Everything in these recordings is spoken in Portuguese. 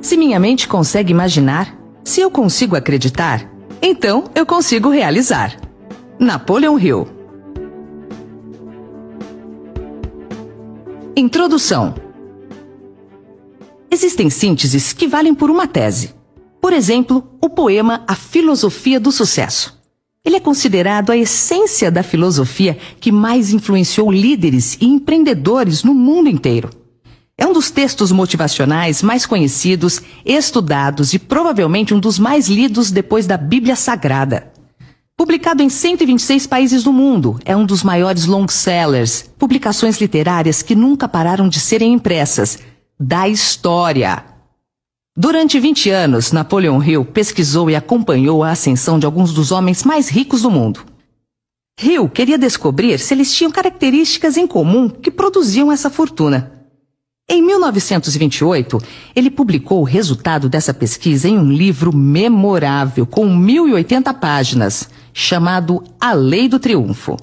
Se minha mente consegue imaginar, se eu consigo acreditar, então eu consigo realizar. Napoleon Hill. Introdução. Existem sínteses que valem por uma tese. Por exemplo, o poema A Filosofia do Sucesso. Ele é considerado a essência da filosofia que mais influenciou líderes e empreendedores no mundo inteiro. É um dos textos motivacionais mais conhecidos, estudados e provavelmente um dos mais lidos depois da Bíblia Sagrada. Publicado em 126 países do mundo, é um dos maiores long-sellers, publicações literárias que nunca pararam de serem impressas, da história. Durante 20 anos, Napoleon Hill pesquisou e acompanhou a ascensão de alguns dos homens mais ricos do mundo. Hill queria descobrir se eles tinham características em comum que produziam essa fortuna. Em 1928, ele publicou o resultado dessa pesquisa em um livro memorável com 1080 páginas, chamado A Lei do Triunfo.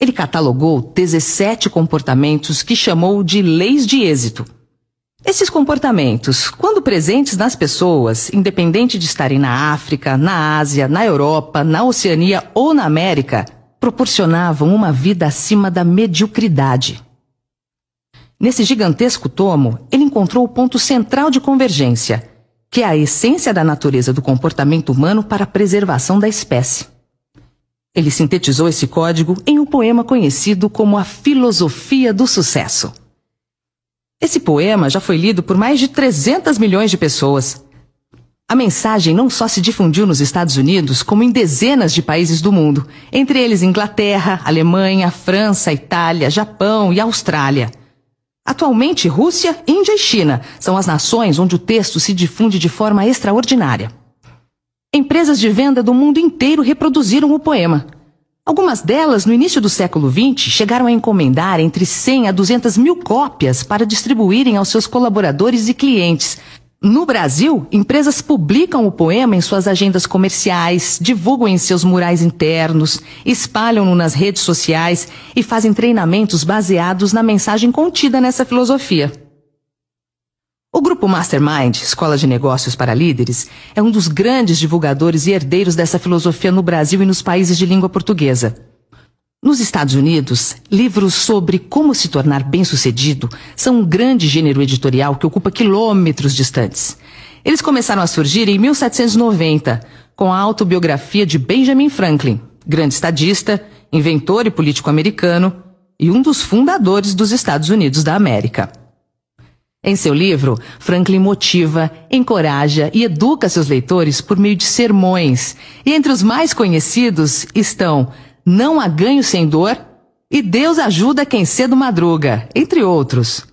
Ele catalogou 17 comportamentos que chamou de leis de êxito. Esses comportamentos, quando presentes nas pessoas, independente de estarem na África, na Ásia, na Europa, na Oceania ou na América, proporcionavam uma vida acima da mediocridade. Nesse gigantesco tomo, ele encontrou o ponto central de convergência, que é a essência da natureza do comportamento humano para a preservação da espécie. Ele sintetizou esse código em um poema conhecido como a Filosofia do Sucesso. Esse poema já foi lido por mais de 300 milhões de pessoas. A mensagem não só se difundiu nos Estados Unidos, como em dezenas de países do mundo, entre eles Inglaterra, Alemanha, França, Itália, Japão e Austrália. Atualmente, Rússia, Índia e China são as nações onde o texto se difunde de forma extraordinária. Empresas de venda do mundo inteiro reproduziram o poema. Algumas delas, no início do século XX, chegaram a encomendar entre 100 a 200 mil cópias para distribuírem aos seus colaboradores e clientes, no Brasil, empresas publicam o poema em suas agendas comerciais, divulgam em seus murais internos, espalham-no nas redes sociais e fazem treinamentos baseados na mensagem contida nessa filosofia. O grupo Mastermind, Escola de Negócios para Líderes, é um dos grandes divulgadores e herdeiros dessa filosofia no Brasil e nos países de língua portuguesa. Nos Estados Unidos, livros sobre como se tornar bem-sucedido são um grande gênero editorial que ocupa quilômetros distantes. Eles começaram a surgir em 1790, com a autobiografia de Benjamin Franklin, grande estadista, inventor e político americano e um dos fundadores dos Estados Unidos da América. Em seu livro, Franklin motiva, encoraja e educa seus leitores por meio de sermões, e entre os mais conhecidos estão não há ganho sem dor e Deus ajuda quem cedo madruga, entre outros.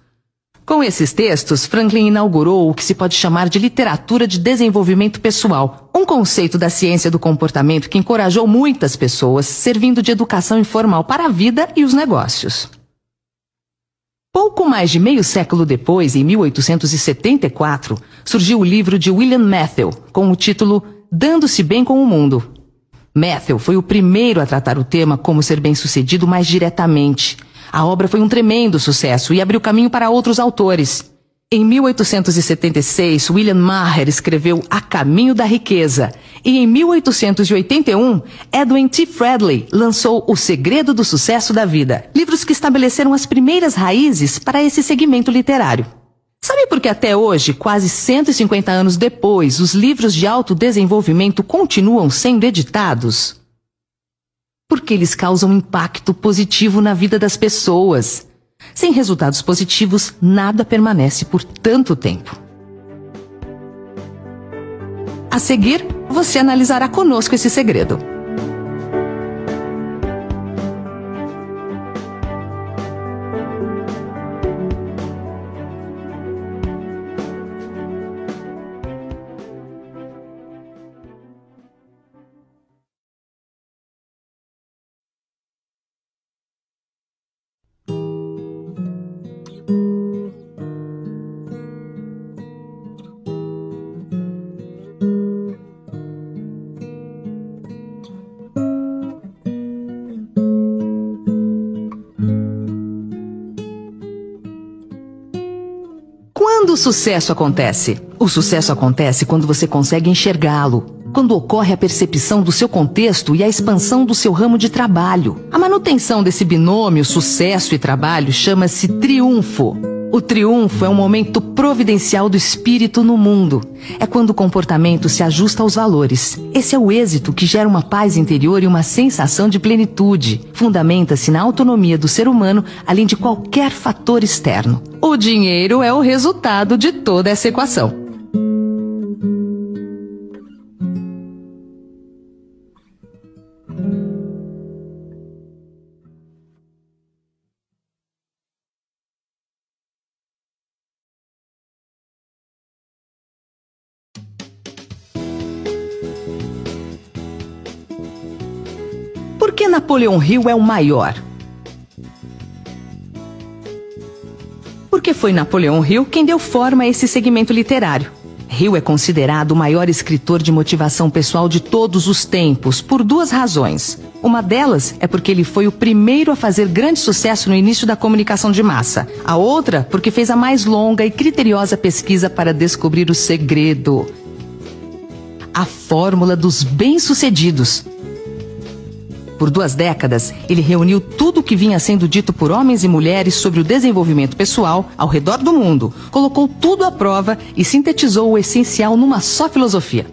Com esses textos, Franklin inaugurou o que se pode chamar de literatura de desenvolvimento pessoal, um conceito da ciência do comportamento que encorajou muitas pessoas, servindo de educação informal para a vida e os negócios. Pouco mais de meio século depois, em 1874, surgiu o livro de William Matthew, com o título Dando-se Bem com o Mundo, Matthew foi o primeiro a tratar o tema como ser bem-sucedido mais diretamente. A obra foi um tremendo sucesso e abriu caminho para outros autores. Em 1876, William Maher escreveu A Caminho da Riqueza. E em 1881, Edwin T. Fredley lançou O Segredo do Sucesso da Vida, livros que estabeleceram as primeiras raízes para esse segmento literário. Sabe por que até hoje, quase 150 anos depois, os livros de autodesenvolvimento continuam sendo editados? Porque eles causam impacto positivo na vida das pessoas. Sem resultados positivos, nada permanece por tanto tempo. A seguir, você analisará conosco esse segredo. Quando o sucesso acontece? O sucesso acontece quando você consegue enxergá-lo, quando ocorre a percepção do seu contexto e a expansão do seu ramo de trabalho. A manutenção desse binômio sucesso e trabalho chama-se triunfo. O triunfo é um momento providencial do espírito no mundo. É quando o comportamento se ajusta aos valores. Esse é o êxito que gera uma paz interior e uma sensação de plenitude. Fundamenta-se na autonomia do ser humano, além de qualquer fator externo. O dinheiro é o resultado de toda essa equação. Napoleão Hill é o maior? Porque foi Napoleão Hill quem deu forma a esse segmento literário. Hill é considerado o maior escritor de motivação pessoal de todos os tempos, por duas razões. Uma delas é porque ele foi o primeiro a fazer grande sucesso no início da comunicação de massa. A outra, porque fez a mais longa e criteriosa pesquisa para descobrir o segredo. A fórmula dos bem-sucedidos, por duas décadas, ele reuniu tudo o que vinha sendo dito por homens e mulheres sobre o desenvolvimento pessoal ao redor do mundo, colocou tudo à prova e sintetizou o essencial numa só filosofia.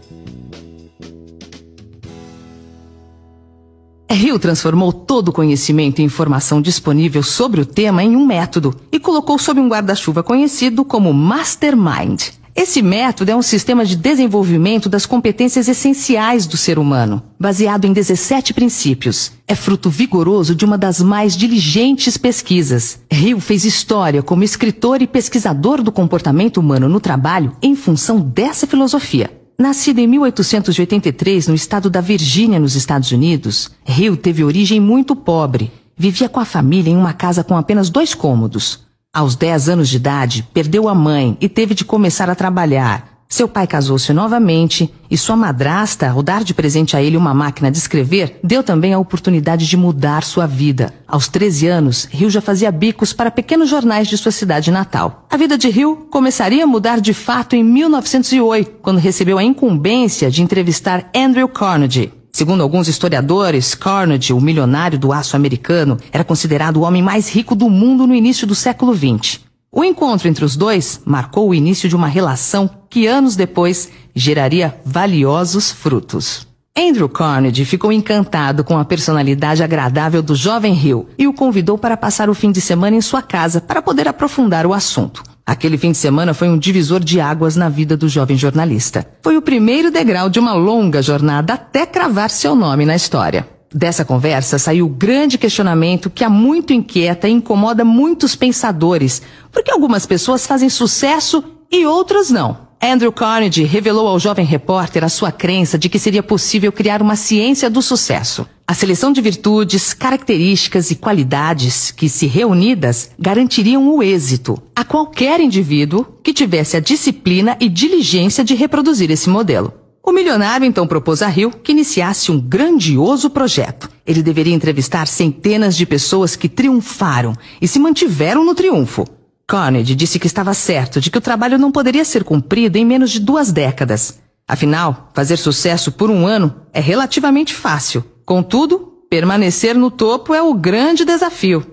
Hill transformou todo o conhecimento e informação disponível sobre o tema em um método e colocou sob um guarda-chuva conhecido como Mastermind. Esse método é um sistema de desenvolvimento das competências essenciais do ser humano, baseado em 17 princípios. É fruto vigoroso de uma das mais diligentes pesquisas. Hill fez história como escritor e pesquisador do comportamento humano no trabalho em função dessa filosofia. Nascido em 1883 no estado da Virgínia, nos Estados Unidos, Hill teve origem muito pobre. Vivia com a família em uma casa com apenas dois cômodos. Aos 10 anos de idade, perdeu a mãe e teve de começar a trabalhar. Seu pai casou-se novamente e sua madrasta, ao dar de presente a ele uma máquina de escrever, deu também a oportunidade de mudar sua vida. Aos 13 anos, Rio já fazia bicos para pequenos jornais de sua cidade natal. A vida de Rio começaria a mudar de fato em 1908, quando recebeu a incumbência de entrevistar Andrew Carnegie. Segundo alguns historiadores, Carnegie, o milionário do aço americano, era considerado o homem mais rico do mundo no início do século XX. O encontro entre os dois marcou o início de uma relação que anos depois geraria valiosos frutos. Andrew Carnegie ficou encantado com a personalidade agradável do jovem Hill e o convidou para passar o fim de semana em sua casa para poder aprofundar o assunto. Aquele fim de semana foi um divisor de águas na vida do jovem jornalista. Foi o primeiro degrau de uma longa jornada até cravar seu nome na história. Dessa conversa saiu o grande questionamento que há muito inquieta e incomoda muitos pensadores, porque algumas pessoas fazem sucesso e outras não. Andrew Carnegie revelou ao jovem repórter a sua crença de que seria possível criar uma ciência do sucesso. A seleção de virtudes, características e qualidades que, se reunidas, garantiriam o êxito a qualquer indivíduo que tivesse a disciplina e diligência de reproduzir esse modelo. O milionário então propôs a Hill que iniciasse um grandioso projeto. Ele deveria entrevistar centenas de pessoas que triunfaram e se mantiveram no triunfo. Carnegie disse que estava certo de que o trabalho não poderia ser cumprido em menos de duas décadas. Afinal, fazer sucesso por um ano é relativamente fácil. Contudo, permanecer no topo é o grande desafio.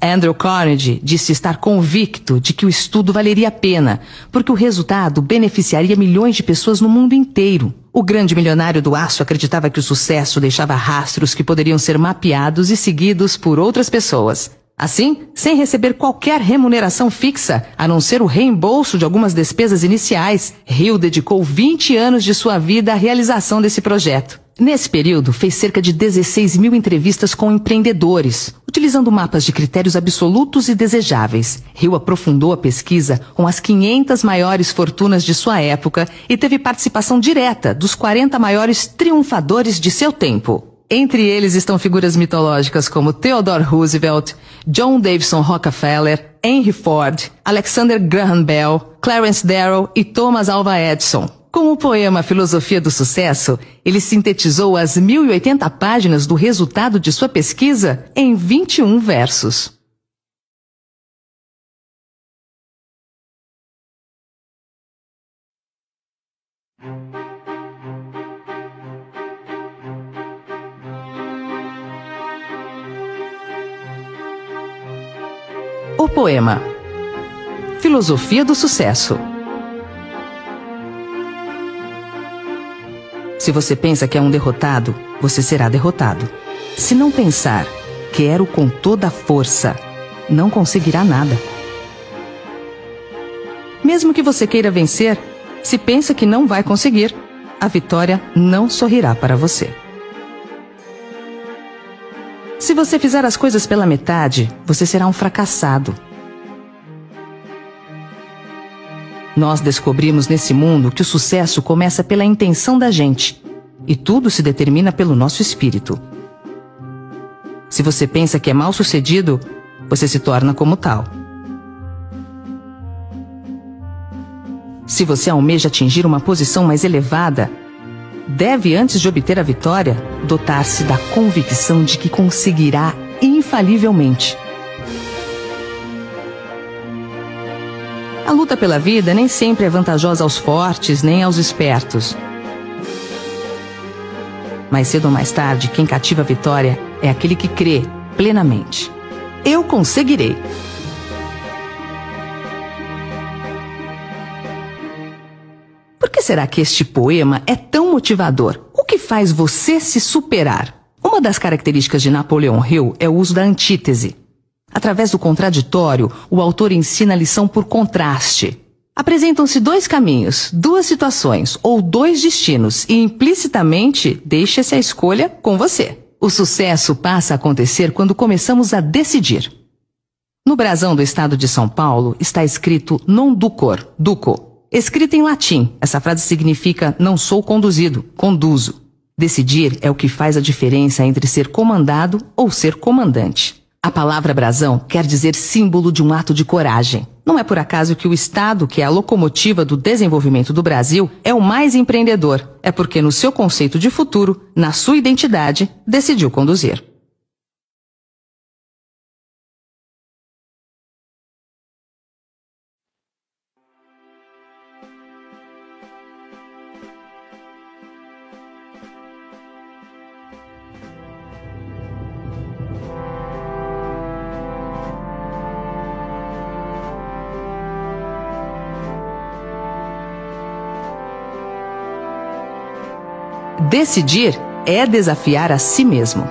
Andrew Carnegie disse estar convicto de que o estudo valeria a pena, porque o resultado beneficiaria milhões de pessoas no mundo inteiro. O grande milionário do aço acreditava que o sucesso deixava rastros que poderiam ser mapeados e seguidos por outras pessoas. Assim, sem receber qualquer remuneração fixa, a não ser o reembolso de algumas despesas iniciais, Hill dedicou 20 anos de sua vida à realização desse projeto. Nesse período, fez cerca de 16 mil entrevistas com empreendedores, utilizando mapas de critérios absolutos e desejáveis. Hill aprofundou a pesquisa com as 500 maiores fortunas de sua época e teve participação direta dos 40 maiores triunfadores de seu tempo. Entre eles estão figuras mitológicas como Theodore Roosevelt, John Davison Rockefeller, Henry Ford, Alexander Graham Bell, Clarence Darrow e Thomas Alva Edison. Com o poema Filosofia do Sucesso, ele sintetizou as 1080 páginas do resultado de sua pesquisa em 21 versos. O poema Filosofia do Sucesso Se você pensa que é um derrotado, você será derrotado. Se não pensar, quero com toda a força, não conseguirá nada. Mesmo que você queira vencer, se pensa que não vai conseguir, a vitória não sorrirá para você. Se você fizer as coisas pela metade, você será um fracassado. Nós descobrimos nesse mundo que o sucesso começa pela intenção da gente e tudo se determina pelo nosso espírito. Se você pensa que é mal sucedido, você se torna como tal. Se você almeja atingir uma posição mais elevada, deve, antes de obter a vitória, dotar-se da convicção de que conseguirá infalivelmente. A luta pela vida nem sempre é vantajosa aos fortes nem aos espertos. Mais cedo ou mais tarde, quem cativa a vitória é aquele que crê plenamente. Eu conseguirei. Por que será que este poema é tão motivador? O que faz você se superar? Uma das características de Napoleão Hill é o uso da antítese. Através do contraditório, o autor ensina a lição por contraste. Apresentam-se dois caminhos, duas situações ou dois destinos e implicitamente deixa-se a escolha com você. O sucesso passa a acontecer quando começamos a decidir. No brasão do estado de São Paulo está escrito non ducor, duco. Escrita em latim, essa frase significa não sou conduzido, conduzo. Decidir é o que faz a diferença entre ser comandado ou ser comandante. A palavra brasão quer dizer símbolo de um ato de coragem. Não é por acaso que o Estado, que é a locomotiva do desenvolvimento do Brasil, é o mais empreendedor. É porque, no seu conceito de futuro, na sua identidade, decidiu conduzir. Decidir é desafiar a si mesmo.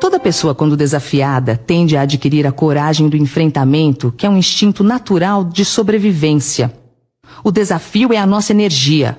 Toda pessoa, quando desafiada, tende a adquirir a coragem do enfrentamento, que é um instinto natural de sobrevivência. O desafio é a nossa energia.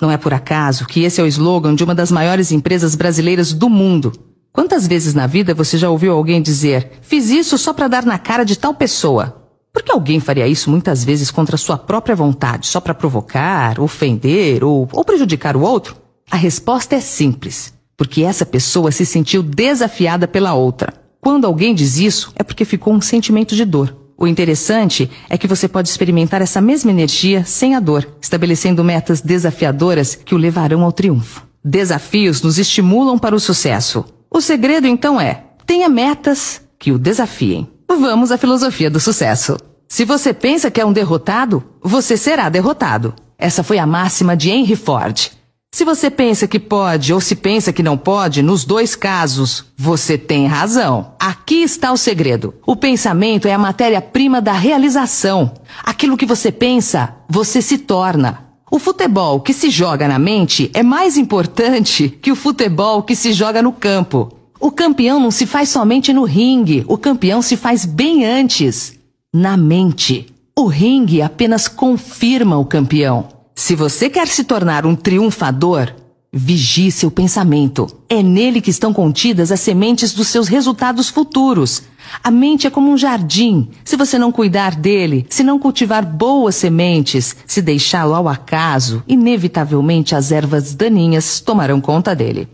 Não é por acaso que esse é o slogan de uma das maiores empresas brasileiras do mundo, Quantas vezes na vida você já ouviu alguém dizer: fiz isso só para dar na cara de tal pessoa? Por que alguém faria isso muitas vezes contra sua própria vontade, só para provocar, ofender ou, ou prejudicar o outro? A resposta é simples: porque essa pessoa se sentiu desafiada pela outra. Quando alguém diz isso, é porque ficou um sentimento de dor. O interessante é que você pode experimentar essa mesma energia sem a dor, estabelecendo metas desafiadoras que o levarão ao triunfo. Desafios nos estimulam para o sucesso. O segredo então é: tenha metas que o desafiem. Vamos à filosofia do sucesso. Se você pensa que é um derrotado, você será derrotado. Essa foi a máxima de Henry Ford. Se você pensa que pode ou se pensa que não pode, nos dois casos, você tem razão. Aqui está o segredo. O pensamento é a matéria-prima da realização. Aquilo que você pensa, você se torna. O futebol que se joga na mente é mais importante que o futebol que se joga no campo. O campeão não se faz somente no ringue, o campeão se faz bem antes, na mente. O ringue apenas confirma o campeão. Se você quer se tornar um triunfador, vigie seu pensamento. É nele que estão contidas as sementes dos seus resultados futuros. A mente é como um jardim. Se você não cuidar dele, se não cultivar boas sementes, se deixá-lo ao acaso, inevitavelmente as ervas daninhas tomarão conta dele.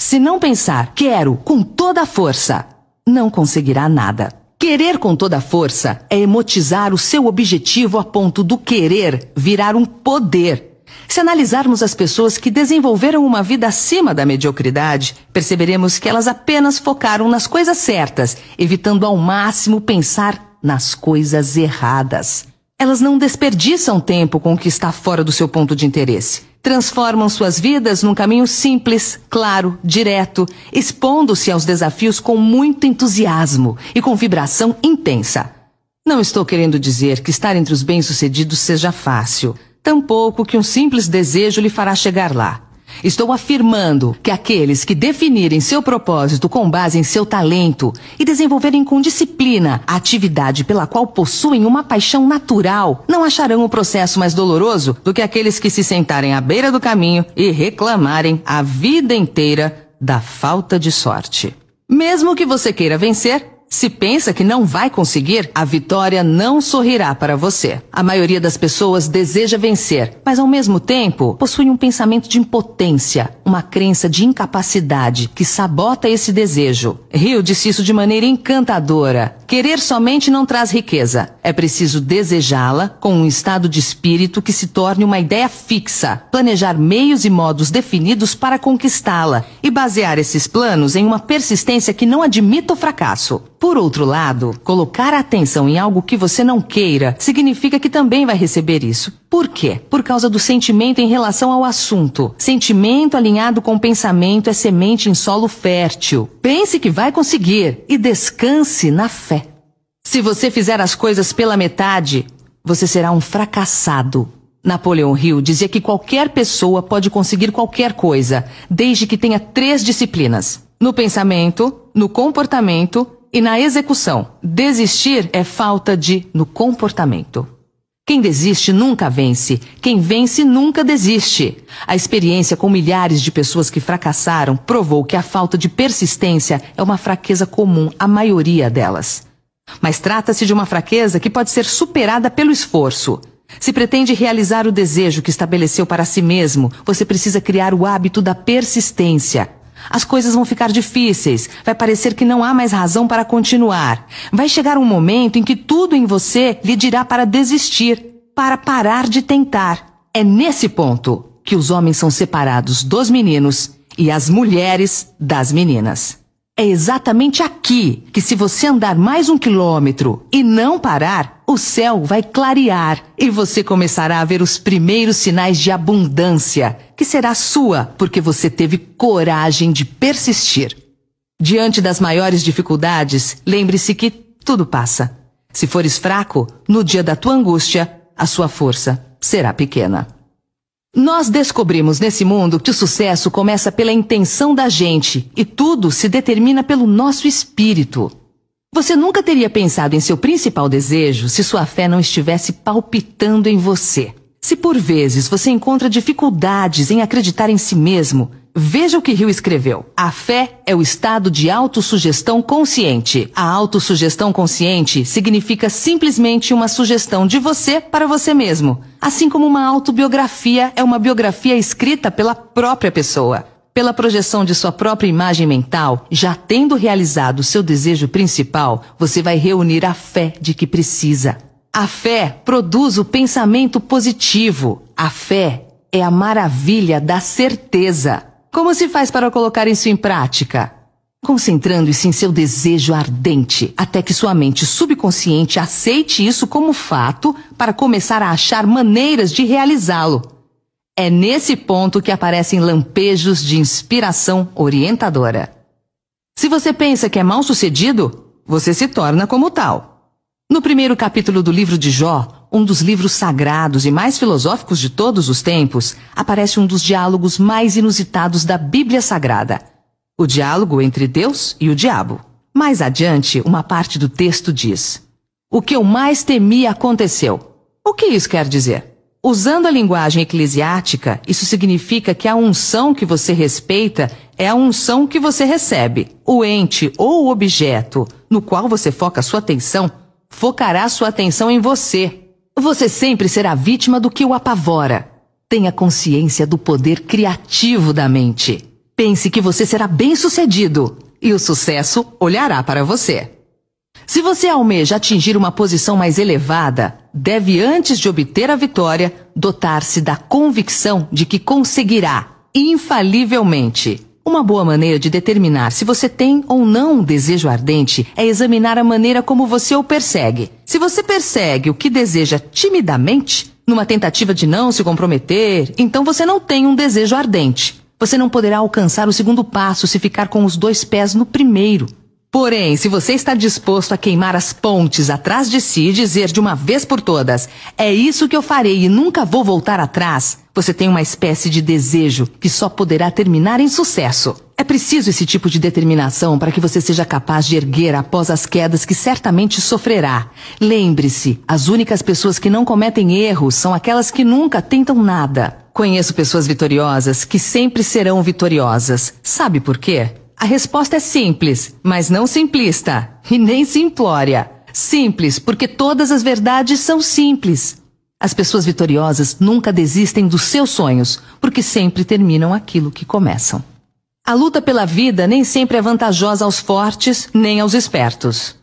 Se não pensar, quero com toda a força, não conseguirá nada. Querer com toda a força é emotizar o seu objetivo a ponto do querer virar um poder se analisarmos as pessoas que desenvolveram uma vida acima da mediocridade, perceberemos que elas apenas focaram nas coisas certas, evitando ao máximo pensar nas coisas erradas. Elas não desperdiçam tempo com o que está fora do seu ponto de interesse. Transformam suas vidas num caminho simples, claro, direto, expondo-se aos desafios com muito entusiasmo e com vibração intensa. Não estou querendo dizer que estar entre os bem-sucedidos seja fácil, tampouco que um simples desejo lhe fará chegar lá. Estou afirmando que aqueles que definirem seu propósito com base em seu talento e desenvolverem com disciplina a atividade pela qual possuem uma paixão natural não acharão o processo mais doloroso do que aqueles que se sentarem à beira do caminho e reclamarem a vida inteira da falta de sorte. Mesmo que você queira vencer, se pensa que não vai conseguir, a vitória não sorrirá para você. A maioria das pessoas deseja vencer, mas ao mesmo tempo possui um pensamento de impotência, uma crença de incapacidade que sabota esse desejo. Rio disse isso de maneira encantadora. Querer somente não traz riqueza. É preciso desejá-la com um estado de espírito que se torne uma ideia fixa, planejar meios e modos definidos para conquistá-la e basear esses planos em uma persistência que não admita o fracasso. Por outro lado, colocar atenção em algo que você não queira significa que também vai receber isso. Por quê? Por causa do sentimento em relação ao assunto. Sentimento alinhado com pensamento é semente em solo fértil. Pense que vai conseguir e descanse na fé. Se você fizer as coisas pela metade, você será um fracassado. Napoleão Hill dizia que qualquer pessoa pode conseguir qualquer coisa, desde que tenha três disciplinas: no pensamento, no comportamento e na execução. Desistir é falta de no comportamento. Quem desiste nunca vence. Quem vence nunca desiste. A experiência com milhares de pessoas que fracassaram provou que a falta de persistência é uma fraqueza comum à maioria delas. Mas trata-se de uma fraqueza que pode ser superada pelo esforço. Se pretende realizar o desejo que estabeleceu para si mesmo, você precisa criar o hábito da persistência. As coisas vão ficar difíceis, vai parecer que não há mais razão para continuar. Vai chegar um momento em que tudo em você lhe dirá para desistir, para parar de tentar. É nesse ponto que os homens são separados dos meninos e as mulheres das meninas. É exatamente aqui que, se você andar mais um quilômetro e não parar, o céu vai clarear e você começará a ver os primeiros sinais de abundância, que será sua porque você teve coragem de persistir. Diante das maiores dificuldades, lembre-se que tudo passa. Se fores fraco, no dia da tua angústia, a sua força será pequena. Nós descobrimos nesse mundo que o sucesso começa pela intenção da gente e tudo se determina pelo nosso espírito. Você nunca teria pensado em seu principal desejo se sua fé não estivesse palpitando em você. Se por vezes você encontra dificuldades em acreditar em si mesmo, Veja o que Rio escreveu. A fé é o estado de autossugestão consciente. A autossugestão consciente significa simplesmente uma sugestão de você para você mesmo. Assim como uma autobiografia é uma biografia escrita pela própria pessoa. Pela projeção de sua própria imagem mental, já tendo realizado seu desejo principal, você vai reunir a fé de que precisa. A fé produz o pensamento positivo. A fé é a maravilha da certeza. Como se faz para colocar isso em prática? Concentrando-se em seu desejo ardente, até que sua mente subconsciente aceite isso como fato para começar a achar maneiras de realizá-lo. É nesse ponto que aparecem lampejos de inspiração orientadora. Se você pensa que é mal sucedido, você se torna como tal. No primeiro capítulo do livro de Jó, um dos livros sagrados e mais filosóficos de todos os tempos, aparece um dos diálogos mais inusitados da Bíblia Sagrada: o diálogo entre Deus e o diabo. Mais adiante, uma parte do texto diz: O que eu mais temia aconteceu. O que isso quer dizer? Usando a linguagem eclesiástica, isso significa que a unção que você respeita é a unção que você recebe. O ente ou o objeto no qual você foca sua atenção focará sua atenção em você, você sempre será vítima do que o apavora. Tenha consciência do poder criativo da mente. Pense que você será bem-sucedido e o sucesso olhará para você. Se você almeja atingir uma posição mais elevada, deve, antes de obter a vitória, dotar-se da convicção de que conseguirá, infalivelmente. Uma boa maneira de determinar se você tem ou não um desejo ardente é examinar a maneira como você o persegue. Se você persegue o que deseja timidamente, numa tentativa de não se comprometer, então você não tem um desejo ardente. Você não poderá alcançar o segundo passo se ficar com os dois pés no primeiro. Porém, se você está disposto a queimar as pontes atrás de si e dizer de uma vez por todas: é isso que eu farei e nunca vou voltar atrás, você tem uma espécie de desejo que só poderá terminar em sucesso. É preciso esse tipo de determinação para que você seja capaz de erguer após as quedas que certamente sofrerá. Lembre-se: as únicas pessoas que não cometem erros são aquelas que nunca tentam nada. Conheço pessoas vitoriosas que sempre serão vitoriosas. Sabe por quê? A resposta é simples, mas não simplista e nem simplória. Simples, porque todas as verdades são simples. As pessoas vitoriosas nunca desistem dos seus sonhos, porque sempre terminam aquilo que começam. A luta pela vida nem sempre é vantajosa aos fortes nem aos espertos.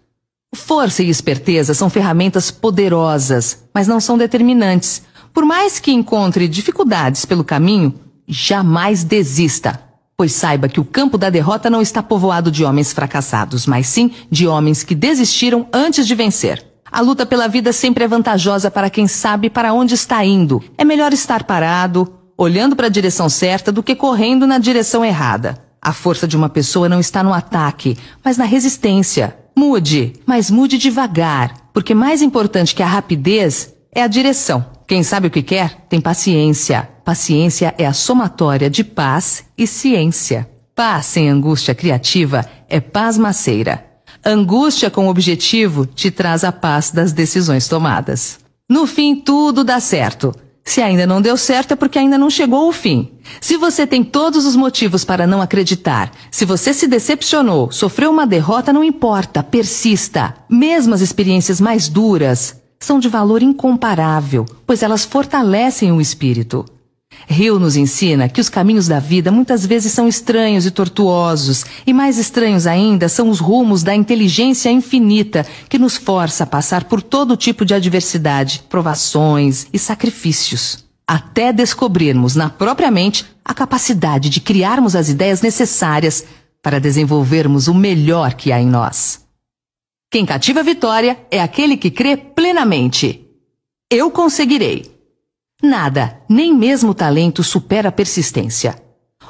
Força e esperteza são ferramentas poderosas, mas não são determinantes. Por mais que encontre dificuldades pelo caminho, jamais desista Pois saiba que o campo da derrota não está povoado de homens fracassados, mas sim de homens que desistiram antes de vencer. A luta pela vida sempre é vantajosa para quem sabe para onde está indo. É melhor estar parado, olhando para a direção certa, do que correndo na direção errada. A força de uma pessoa não está no ataque, mas na resistência. Mude, mas mude devagar, porque mais importante que a rapidez é a direção. Quem sabe o que quer tem paciência. Paciência é a somatória de paz e ciência. Paz sem angústia criativa é paz maceira. Angústia com objetivo te traz a paz das decisões tomadas. No fim, tudo dá certo. Se ainda não deu certo é porque ainda não chegou o fim. Se você tem todos os motivos para não acreditar, se você se decepcionou, sofreu uma derrota, não importa, persista. Mesmo as experiências mais duras são de valor incomparável, pois elas fortalecem o espírito. Rio nos ensina que os caminhos da vida muitas vezes são estranhos e tortuosos, e mais estranhos ainda são os rumos da inteligência infinita que nos força a passar por todo tipo de adversidade, provações e sacrifícios, até descobrirmos na própria mente a capacidade de criarmos as ideias necessárias para desenvolvermos o melhor que há em nós. Quem cativa a vitória é aquele que crê plenamente. Eu conseguirei. Nada, nem mesmo o talento, supera a persistência.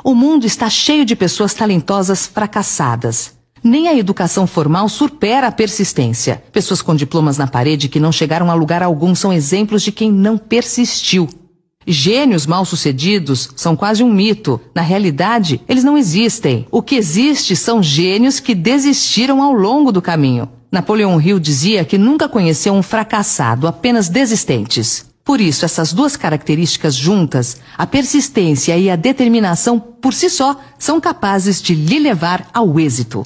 O mundo está cheio de pessoas talentosas fracassadas. Nem a educação formal supera a persistência. Pessoas com diplomas na parede que não chegaram a lugar algum são exemplos de quem não persistiu. Gênios mal-sucedidos são quase um mito. Na realidade, eles não existem. O que existe são gênios que desistiram ao longo do caminho. Napoleão Hill dizia que nunca conheceu um fracassado, apenas desistentes. Por isso, essas duas características juntas, a persistência e a determinação por si só, são capazes de lhe levar ao êxito.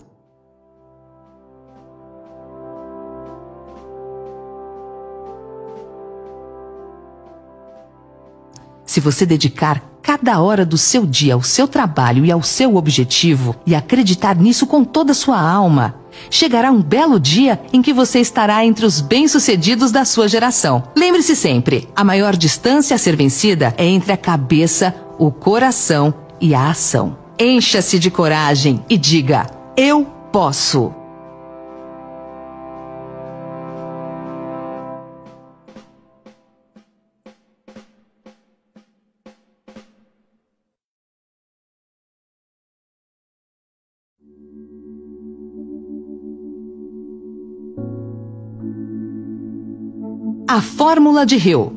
Se você dedicar cada hora do seu dia ao seu trabalho e ao seu objetivo e acreditar nisso com toda a sua alma, chegará um belo dia em que você estará entre os bem-sucedidos da sua geração. Lembre-se sempre: a maior distância a ser vencida é entre a cabeça, o coração e a ação. Encha-se de coragem e diga: Eu posso. A fórmula de Hill.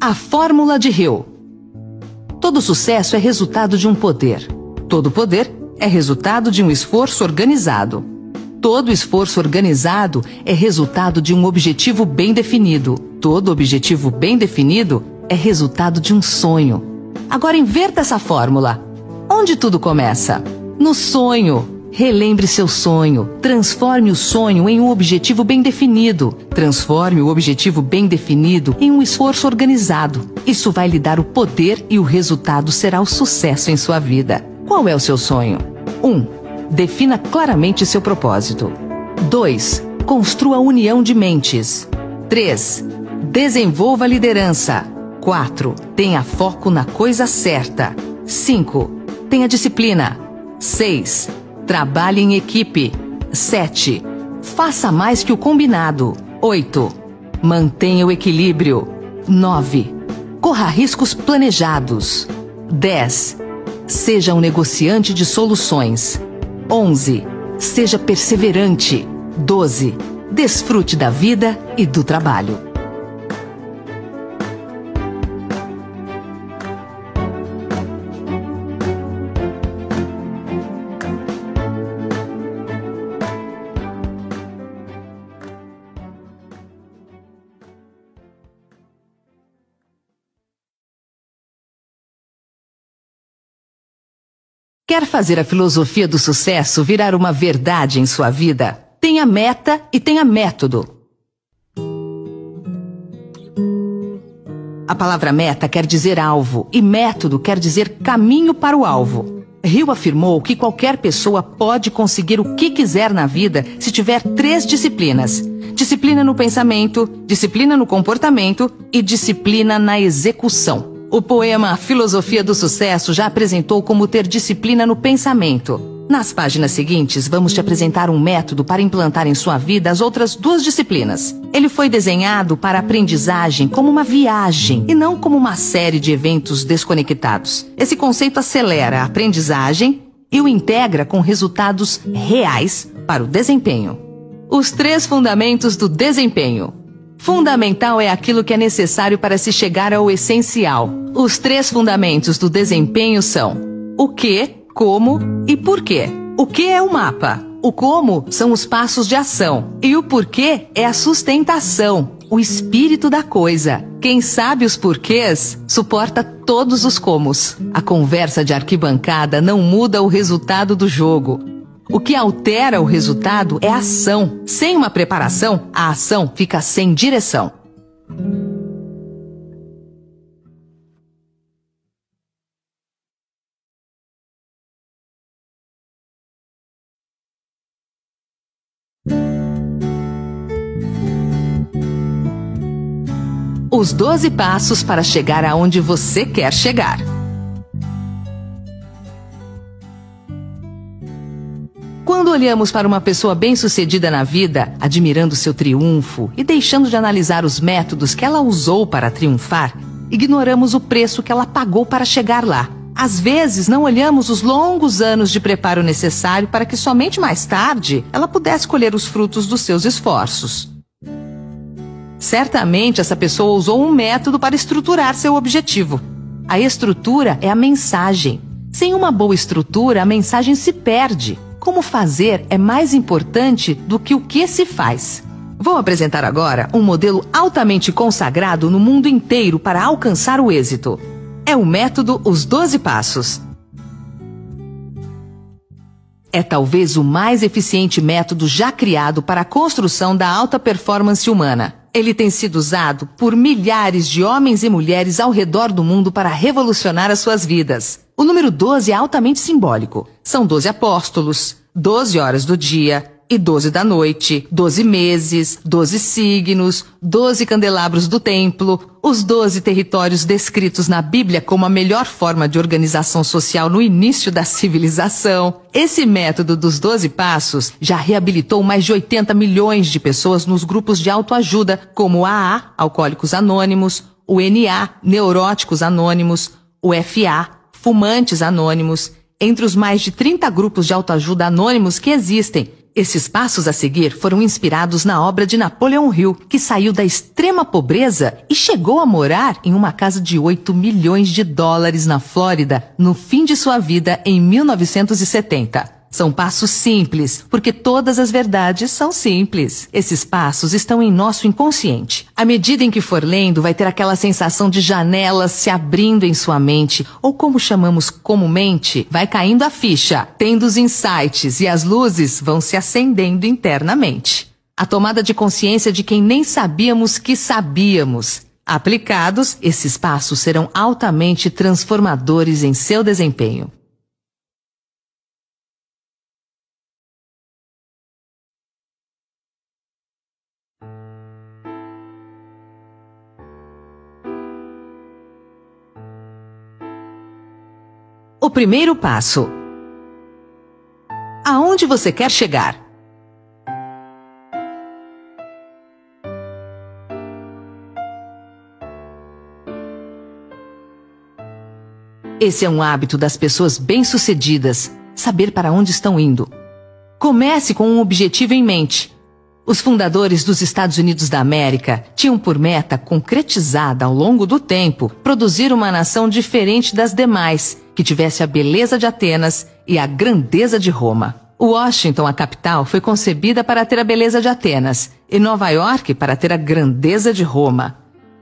A fórmula de Hill. Todo sucesso é resultado de um poder. Todo poder é resultado de um esforço organizado. Todo esforço organizado é resultado de um objetivo bem definido. Todo objetivo bem definido é resultado de um sonho. Agora inverta essa fórmula. Onde tudo começa? No sonho. Relembre seu sonho. Transforme o sonho em um objetivo bem definido. Transforme o objetivo bem definido em um esforço organizado. Isso vai lhe dar o poder e o resultado será o sucesso em sua vida. Qual é o seu sonho? 1. Um, defina claramente seu propósito. 2. Construa união de mentes. 3. Desenvolva liderança. 4. Tenha foco na coisa certa. 5. Tenha disciplina. 6. Trabalhe em equipe. 7. Faça mais que o combinado. 8. Mantenha o equilíbrio. 9. Corra riscos planejados. 10. Seja um negociante de soluções. 11. Seja perseverante. 12. Desfrute da vida e do trabalho. Quer fazer a filosofia do sucesso virar uma verdade em sua vida? Tenha meta e tenha método. A palavra meta quer dizer alvo e método quer dizer caminho para o alvo. Hill afirmou que qualquer pessoa pode conseguir o que quiser na vida se tiver três disciplinas: disciplina no pensamento, disciplina no comportamento e disciplina na execução. O poema Filosofia do Sucesso já apresentou como ter disciplina no pensamento. Nas páginas seguintes, vamos te apresentar um método para implantar em sua vida as outras duas disciplinas. Ele foi desenhado para aprendizagem como uma viagem e não como uma série de eventos desconectados. Esse conceito acelera a aprendizagem e o integra com resultados reais para o desempenho. Os três fundamentos do desempenho. Fundamental é aquilo que é necessário para se chegar ao essencial. Os três fundamentos do desempenho são o que, como e porquê. O que é o mapa? O como são os passos de ação. E o porquê é a sustentação, o espírito da coisa. Quem sabe os porquês suporta todos os comos. A conversa de arquibancada não muda o resultado do jogo. O que altera o resultado é a ação. Sem uma preparação, a ação fica sem direção. Os 12 passos para chegar aonde você quer chegar. Quando olhamos para uma pessoa bem-sucedida na vida, admirando seu triunfo e deixando de analisar os métodos que ela usou para triunfar, ignoramos o preço que ela pagou para chegar lá. Às vezes, não olhamos os longos anos de preparo necessário para que somente mais tarde ela pudesse colher os frutos dos seus esforços. Certamente essa pessoa usou um método para estruturar seu objetivo. A estrutura é a mensagem. Sem uma boa estrutura, a mensagem se perde. Como fazer é mais importante do que o que se faz. Vou apresentar agora um modelo altamente consagrado no mundo inteiro para alcançar o êxito. É o método Os 12 Passos. É talvez o mais eficiente método já criado para a construção da alta performance humana. Ele tem sido usado por milhares de homens e mulheres ao redor do mundo para revolucionar as suas vidas. O número 12 é altamente simbólico. São 12 apóstolos, 12 horas do dia e 12 da noite, 12 meses, 12 signos, 12 candelabros do templo, os 12 territórios descritos na Bíblia como a melhor forma de organização social no início da civilização. Esse método dos 12 passos já reabilitou mais de 80 milhões de pessoas nos grupos de autoajuda, como o AA, Alcoólicos Anônimos, o NA, Neuróticos Anônimos, o FA, Fumantes Anônimos, entre os mais de 30 grupos de autoajuda anônimos que existem. Esses passos a seguir foram inspirados na obra de Napoleão Hill, que saiu da extrema pobreza e chegou a morar em uma casa de 8 milhões de dólares na Flórida no fim de sua vida em 1970. São passos simples, porque todas as verdades são simples. Esses passos estão em nosso inconsciente. À medida em que for lendo, vai ter aquela sensação de janelas se abrindo em sua mente, ou como chamamos comumente, vai caindo a ficha, tendo os insights e as luzes vão se acendendo internamente. A tomada de consciência de quem nem sabíamos que sabíamos. Aplicados, esses passos serão altamente transformadores em seu desempenho. O primeiro passo. Aonde você quer chegar? Esse é um hábito das pessoas bem-sucedidas, saber para onde estão indo. Comece com um objetivo em mente. Os fundadores dos Estados Unidos da América tinham por meta concretizada ao longo do tempo produzir uma nação diferente das demais, que tivesse a beleza de Atenas e a grandeza de Roma. Washington, a capital, foi concebida para ter a beleza de Atenas e Nova York para ter a grandeza de Roma.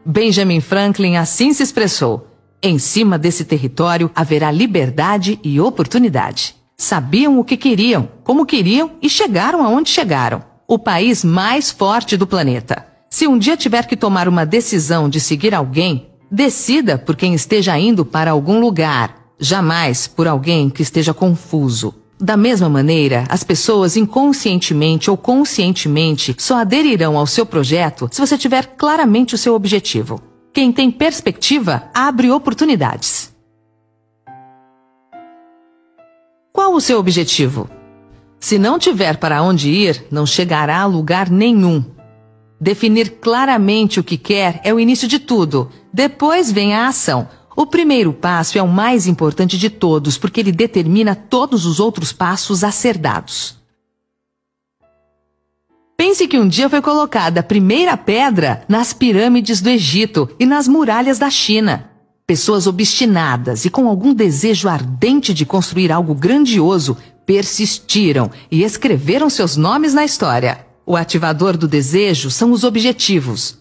Benjamin Franklin assim se expressou: em cima desse território haverá liberdade e oportunidade. Sabiam o que queriam, como queriam e chegaram aonde chegaram o país mais forte do planeta. Se um dia tiver que tomar uma decisão de seguir alguém, decida por quem esteja indo para algum lugar, jamais por alguém que esteja confuso. Da mesma maneira, as pessoas inconscientemente ou conscientemente só aderirão ao seu projeto se você tiver claramente o seu objetivo. Quem tem perspectiva abre oportunidades. Qual o seu objetivo? Se não tiver para onde ir, não chegará a lugar nenhum. Definir claramente o que quer é o início de tudo. Depois vem a ação. O primeiro passo é o mais importante de todos, porque ele determina todos os outros passos a ser dados. Pense que um dia foi colocada a primeira pedra nas pirâmides do Egito e nas muralhas da China. Pessoas obstinadas e com algum desejo ardente de construir algo grandioso persistiram e escreveram seus nomes na história. O ativador do desejo são os objetivos.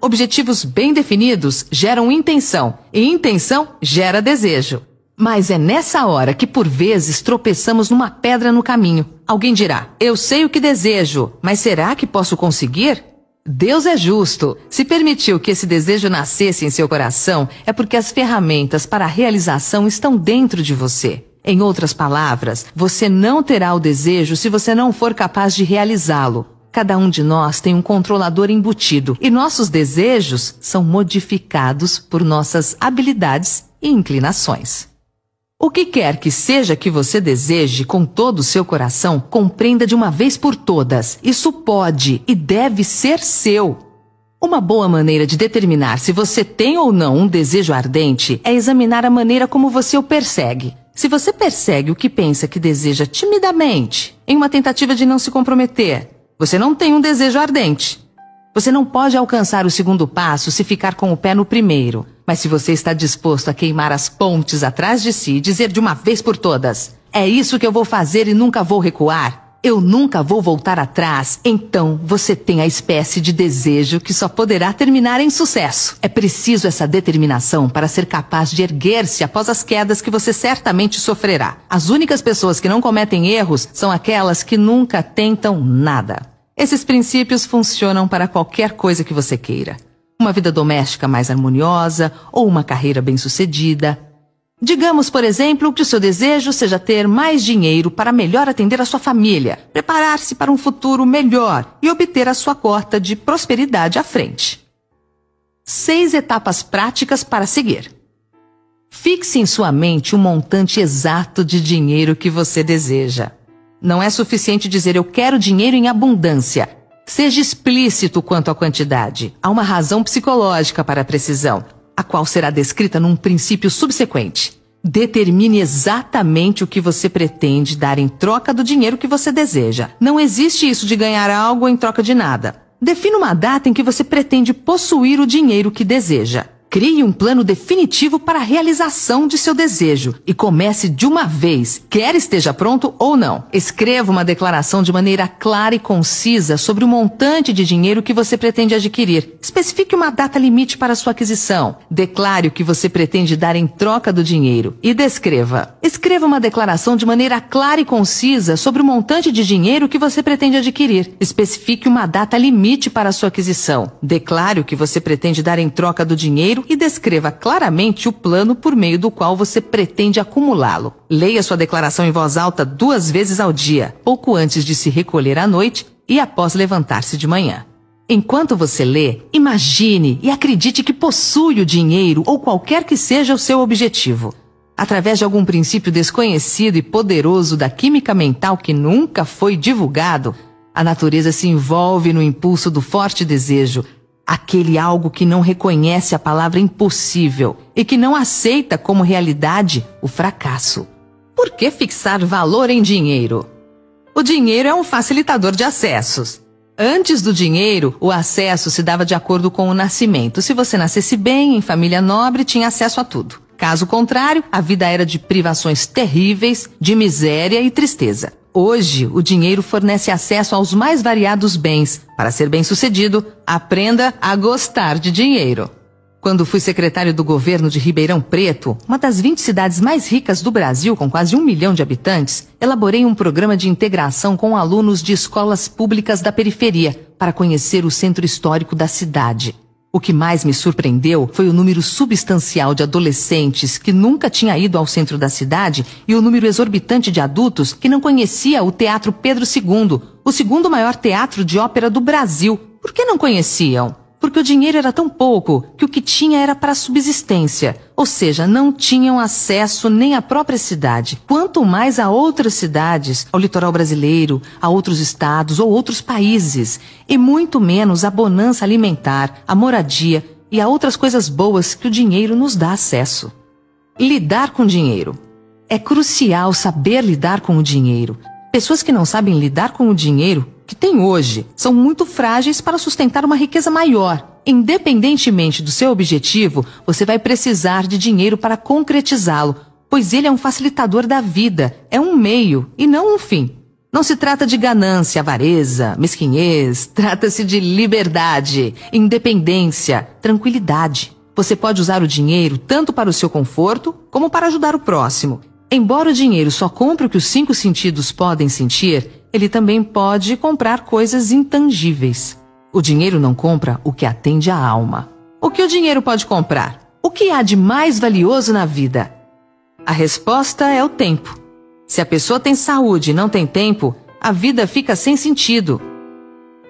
Objetivos bem definidos geram intenção, e intenção gera desejo. Mas é nessa hora que por vezes tropeçamos numa pedra no caminho. Alguém dirá: Eu sei o que desejo, mas será que posso conseguir? Deus é justo. Se permitiu que esse desejo nascesse em seu coração, é porque as ferramentas para a realização estão dentro de você. Em outras palavras, você não terá o desejo se você não for capaz de realizá-lo. Cada um de nós tem um controlador embutido e nossos desejos são modificados por nossas habilidades e inclinações. O que quer que seja que você deseje com todo o seu coração, compreenda de uma vez por todas. Isso pode e deve ser seu. Uma boa maneira de determinar se você tem ou não um desejo ardente é examinar a maneira como você o persegue. Se você persegue o que pensa que deseja timidamente, em uma tentativa de não se comprometer, você não tem um desejo ardente. Você não pode alcançar o segundo passo se ficar com o pé no primeiro. Mas se você está disposto a queimar as pontes atrás de si e dizer de uma vez por todas: é isso que eu vou fazer e nunca vou recuar, eu nunca vou voltar atrás. Então você tem a espécie de desejo que só poderá terminar em sucesso. É preciso essa determinação para ser capaz de erguer-se após as quedas que você certamente sofrerá. As únicas pessoas que não cometem erros são aquelas que nunca tentam nada. Esses princípios funcionam para qualquer coisa que você queira. Uma vida doméstica mais harmoniosa ou uma carreira bem-sucedida Digamos, por exemplo, que o seu desejo seja ter mais dinheiro para melhor atender a sua família, preparar-se para um futuro melhor e obter a sua cota de prosperidade à frente. Seis etapas práticas para seguir. Fixe em sua mente o montante exato de dinheiro que você deseja. Não é suficiente dizer eu quero dinheiro em abundância. Seja explícito quanto à quantidade. Há uma razão psicológica para a precisão a qual será descrita num princípio subsequente. Determine exatamente o que você pretende dar em troca do dinheiro que você deseja. Não existe isso de ganhar algo em troca de nada. Defina uma data em que você pretende possuir o dinheiro que deseja. Crie um plano definitivo para a realização de seu desejo e comece de uma vez, quer esteja pronto ou não. Escreva uma declaração de maneira clara e concisa sobre o montante de dinheiro que você pretende adquirir. Especifique uma data limite para sua aquisição. Declare o que você pretende dar em troca do dinheiro e descreva. Escreva uma declaração de maneira clara e concisa sobre o montante de dinheiro que você pretende adquirir. Especifique uma data limite para sua aquisição. Declare o que você pretende dar em troca do dinheiro e descreva claramente o plano por meio do qual você pretende acumulá-lo. Leia sua declaração em voz alta duas vezes ao dia, pouco antes de se recolher à noite e após levantar-se de manhã. Enquanto você lê, imagine e acredite que possui o dinheiro ou qualquer que seja o seu objetivo. Através de algum princípio desconhecido e poderoso da química mental que nunca foi divulgado, a natureza se envolve no impulso do forte desejo, aquele algo que não reconhece a palavra impossível e que não aceita como realidade o fracasso. Por que fixar valor em dinheiro? O dinheiro é um facilitador de acessos. Antes do dinheiro, o acesso se dava de acordo com o nascimento. Se você nascesse bem, em família nobre, tinha acesso a tudo. Caso contrário, a vida era de privações terríveis, de miséria e tristeza. Hoje, o dinheiro fornece acesso aos mais variados bens. Para ser bem-sucedido, aprenda a gostar de dinheiro. Quando fui secretário do governo de Ribeirão Preto, uma das 20 cidades mais ricas do Brasil, com quase um milhão de habitantes, elaborei um programa de integração com alunos de escolas públicas da periferia para conhecer o centro histórico da cidade. O que mais me surpreendeu foi o número substancial de adolescentes que nunca tinha ido ao centro da cidade e o número exorbitante de adultos que não conhecia o Teatro Pedro II, o segundo maior teatro de ópera do Brasil. Por que não conheciam? Porque o dinheiro era tão pouco que o que tinha era para subsistência, ou seja, não tinham acesso nem à própria cidade, quanto mais a outras cidades, ao litoral brasileiro, a outros estados ou outros países, e muito menos à bonança alimentar, à moradia e a outras coisas boas que o dinheiro nos dá acesso. Lidar com dinheiro. É crucial saber lidar com o dinheiro. Pessoas que não sabem lidar com o dinheiro que tem hoje são muito frágeis para sustentar uma riqueza maior. Independentemente do seu objetivo, você vai precisar de dinheiro para concretizá-lo, pois ele é um facilitador da vida, é um meio e não um fim. Não se trata de ganância, avareza, mesquinhez, trata-se de liberdade, independência, tranquilidade. Você pode usar o dinheiro tanto para o seu conforto como para ajudar o próximo. Embora o dinheiro só compre o que os cinco sentidos podem sentir, ele também pode comprar coisas intangíveis. O dinheiro não compra o que atende à alma. O que o dinheiro pode comprar? O que há de mais valioso na vida? A resposta é o tempo. Se a pessoa tem saúde e não tem tempo, a vida fica sem sentido.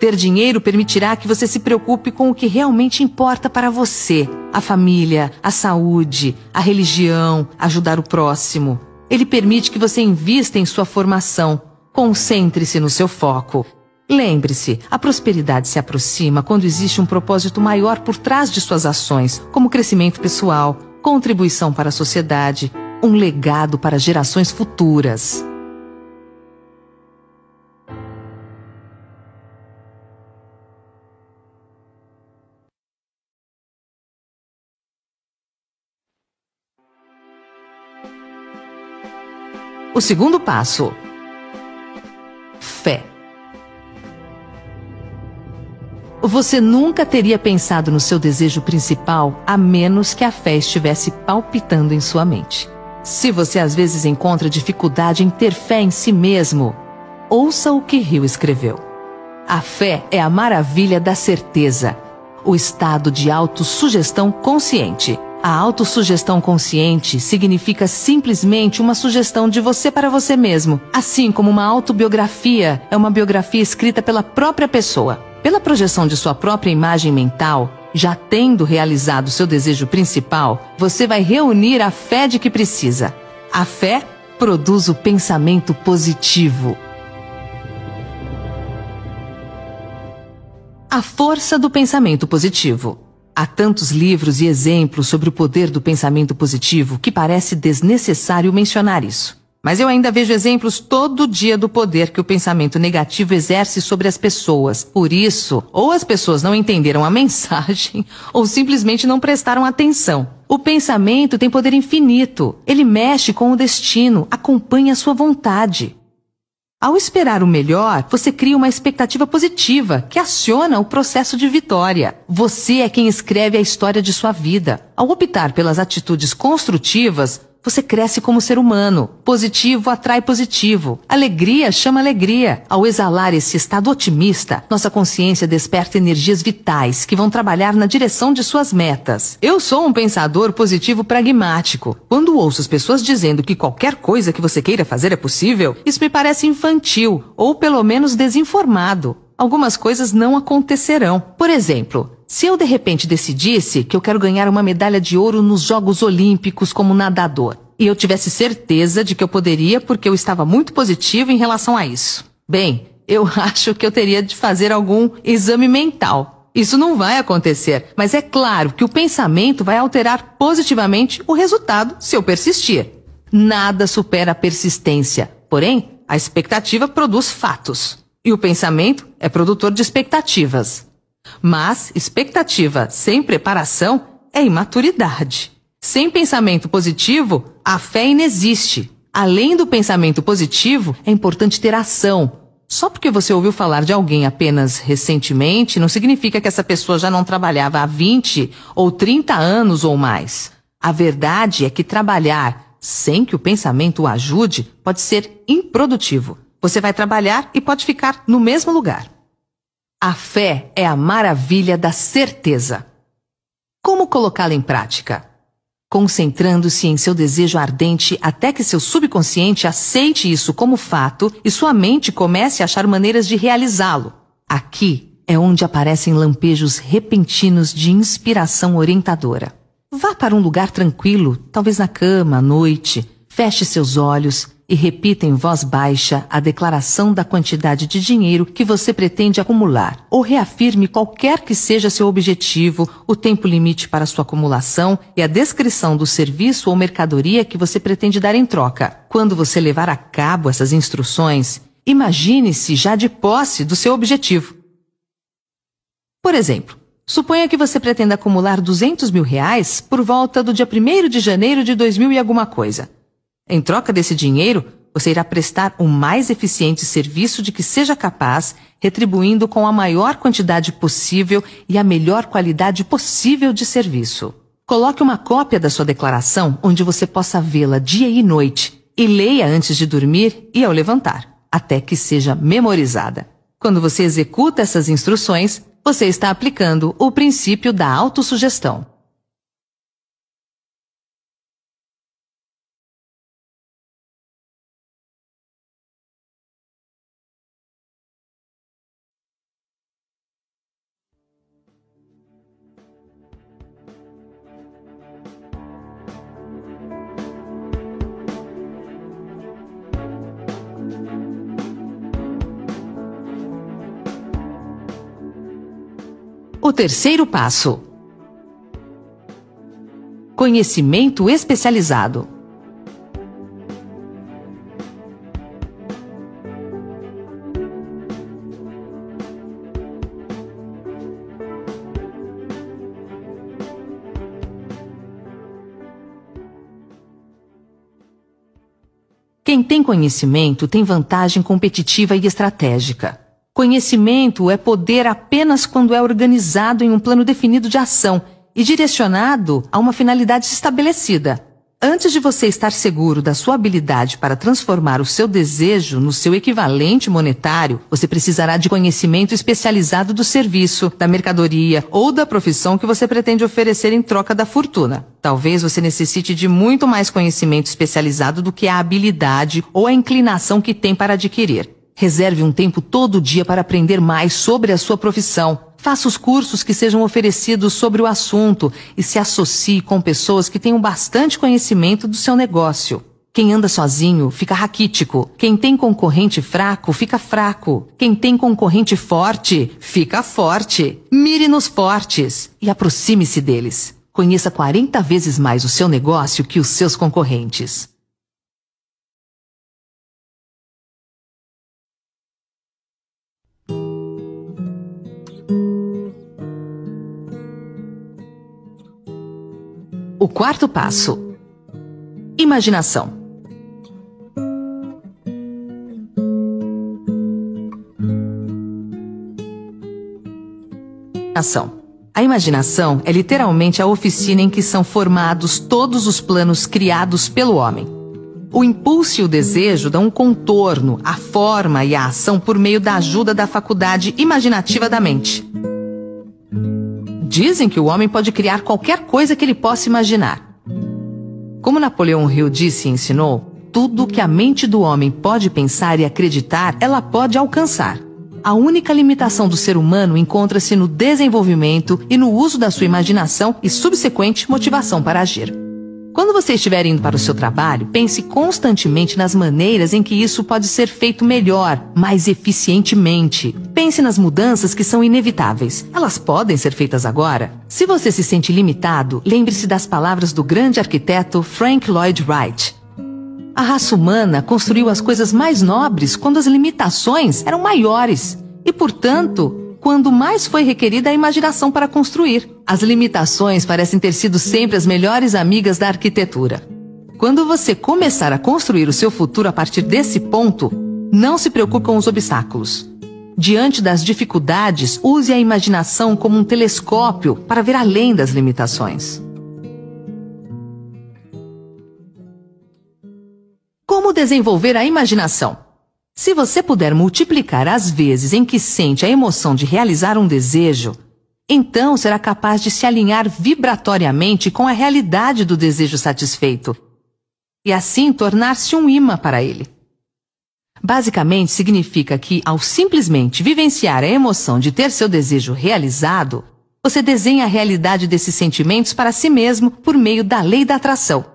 Ter dinheiro permitirá que você se preocupe com o que realmente importa para você: a família, a saúde, a religião, ajudar o próximo. Ele permite que você invista em sua formação. Concentre-se no seu foco. Lembre-se, a prosperidade se aproxima quando existe um propósito maior por trás de suas ações, como crescimento pessoal, contribuição para a sociedade, um legado para gerações futuras. O segundo passo: fé. Você nunca teria pensado no seu desejo principal a menos que a fé estivesse palpitando em sua mente. Se você às vezes encontra dificuldade em ter fé em si mesmo, ouça o que Rio escreveu. A fé é a maravilha da certeza, o estado de autossugestão consciente a autossugestão consciente significa simplesmente uma sugestão de você para você mesmo, assim como uma autobiografia é uma biografia escrita pela própria pessoa. Pela projeção de sua própria imagem mental, já tendo realizado seu desejo principal, você vai reunir a fé de que precisa. A fé produz o pensamento positivo. A força do pensamento positivo. Há tantos livros e exemplos sobre o poder do pensamento positivo que parece desnecessário mencionar isso. Mas eu ainda vejo exemplos todo dia do poder que o pensamento negativo exerce sobre as pessoas. Por isso, ou as pessoas não entenderam a mensagem, ou simplesmente não prestaram atenção. O pensamento tem poder infinito. Ele mexe com o destino, acompanha a sua vontade. Ao esperar o melhor, você cria uma expectativa positiva que aciona o processo de vitória. Você é quem escreve a história de sua vida. Ao optar pelas atitudes construtivas, você cresce como ser humano. Positivo atrai positivo. Alegria chama alegria. Ao exalar esse estado otimista, nossa consciência desperta energias vitais que vão trabalhar na direção de suas metas. Eu sou um pensador positivo pragmático. Quando ouço as pessoas dizendo que qualquer coisa que você queira fazer é possível, isso me parece infantil ou pelo menos desinformado. Algumas coisas não acontecerão. Por exemplo, se eu de repente decidisse que eu quero ganhar uma medalha de ouro nos Jogos Olímpicos como nadador, e eu tivesse certeza de que eu poderia porque eu estava muito positivo em relação a isso. Bem, eu acho que eu teria de fazer algum exame mental. Isso não vai acontecer, mas é claro que o pensamento vai alterar positivamente o resultado se eu persistir. Nada supera a persistência, porém, a expectativa produz fatos. E o pensamento é produtor de expectativas. Mas expectativa sem preparação é imaturidade. Sem pensamento positivo, a fé inexiste. Além do pensamento positivo, é importante ter ação. Só porque você ouviu falar de alguém apenas recentemente, não significa que essa pessoa já não trabalhava há 20 ou 30 anos ou mais. A verdade é que trabalhar sem que o pensamento o ajude pode ser improdutivo. Você vai trabalhar e pode ficar no mesmo lugar. A fé é a maravilha da certeza. Como colocá-la em prática? Concentrando-se em seu desejo ardente até que seu subconsciente aceite isso como fato e sua mente comece a achar maneiras de realizá-lo. Aqui é onde aparecem lampejos repentinos de inspiração orientadora. Vá para um lugar tranquilo, talvez na cama, à noite, feche seus olhos e repita em voz baixa a declaração da quantidade de dinheiro que você pretende acumular, ou reafirme qualquer que seja seu objetivo, o tempo limite para sua acumulação e a descrição do serviço ou mercadoria que você pretende dar em troca. Quando você levar a cabo essas instruções, imagine-se já de posse do seu objetivo. Por exemplo, suponha que você pretenda acumular 200 mil reais por volta do dia 1 de janeiro de 2000 e alguma coisa. Em troca desse dinheiro, você irá prestar o mais eficiente serviço de que seja capaz, retribuindo com a maior quantidade possível e a melhor qualidade possível de serviço. Coloque uma cópia da sua declaração onde você possa vê-la dia e noite e leia antes de dormir e ao levantar, até que seja memorizada. Quando você executa essas instruções, você está aplicando o princípio da autossugestão. Terceiro passo: Conhecimento especializado. Quem tem conhecimento tem vantagem competitiva e estratégica. Conhecimento é poder apenas quando é organizado em um plano definido de ação e direcionado a uma finalidade estabelecida. Antes de você estar seguro da sua habilidade para transformar o seu desejo no seu equivalente monetário, você precisará de conhecimento especializado do serviço, da mercadoria ou da profissão que você pretende oferecer em troca da fortuna. Talvez você necessite de muito mais conhecimento especializado do que a habilidade ou a inclinação que tem para adquirir. Reserve um tempo todo dia para aprender mais sobre a sua profissão. Faça os cursos que sejam oferecidos sobre o assunto e se associe com pessoas que tenham bastante conhecimento do seu negócio. Quem anda sozinho fica raquítico. Quem tem concorrente fraco fica fraco. Quem tem concorrente forte fica forte. Mire nos fortes e aproxime-se deles. Conheça 40 vezes mais o seu negócio que os seus concorrentes. O quarto passo: imaginação. Ação. A imaginação é literalmente a oficina em que são formados todos os planos criados pelo homem. O impulso e o desejo dão um contorno, a forma e a ação por meio da ajuda da faculdade imaginativa da mente. Dizem que o homem pode criar qualquer coisa que ele possa imaginar. Como Napoleão Hill disse e ensinou, tudo que a mente do homem pode pensar e acreditar, ela pode alcançar. A única limitação do ser humano encontra-se no desenvolvimento e no uso da sua imaginação e subsequente motivação para agir. Quando você estiver indo para o seu trabalho, pense constantemente nas maneiras em que isso pode ser feito melhor, mais eficientemente. Pense nas mudanças que são inevitáveis. Elas podem ser feitas agora. Se você se sente limitado, lembre-se das palavras do grande arquiteto Frank Lloyd Wright. A raça humana construiu as coisas mais nobres quando as limitações eram maiores e, portanto, quando mais foi requerida a imaginação para construir. As limitações parecem ter sido sempre as melhores amigas da arquitetura. Quando você começar a construir o seu futuro a partir desse ponto, não se preocupe com os obstáculos. Diante das dificuldades, use a imaginação como um telescópio para ver além das limitações. Como desenvolver a imaginação? Se você puder multiplicar as vezes em que sente a emoção de realizar um desejo, então será capaz de se alinhar vibratoriamente com a realidade do desejo satisfeito e assim tornar-se um imã para ele. Basicamente significa que, ao simplesmente vivenciar a emoção de ter seu desejo realizado, você desenha a realidade desses sentimentos para si mesmo por meio da lei da atração.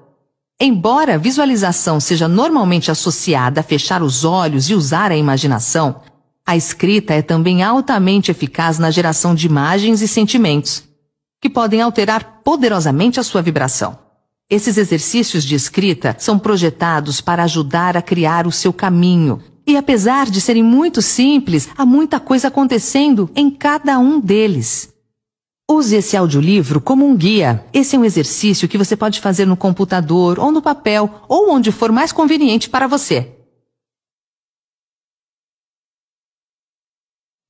Embora a visualização seja normalmente associada a fechar os olhos e usar a imaginação, a escrita é também altamente eficaz na geração de imagens e sentimentos, que podem alterar poderosamente a sua vibração. Esses exercícios de escrita são projetados para ajudar a criar o seu caminho. E apesar de serem muito simples, há muita coisa acontecendo em cada um deles. Use esse audiolivro como um guia. Esse é um exercício que você pode fazer no computador ou no papel ou onde for mais conveniente para você.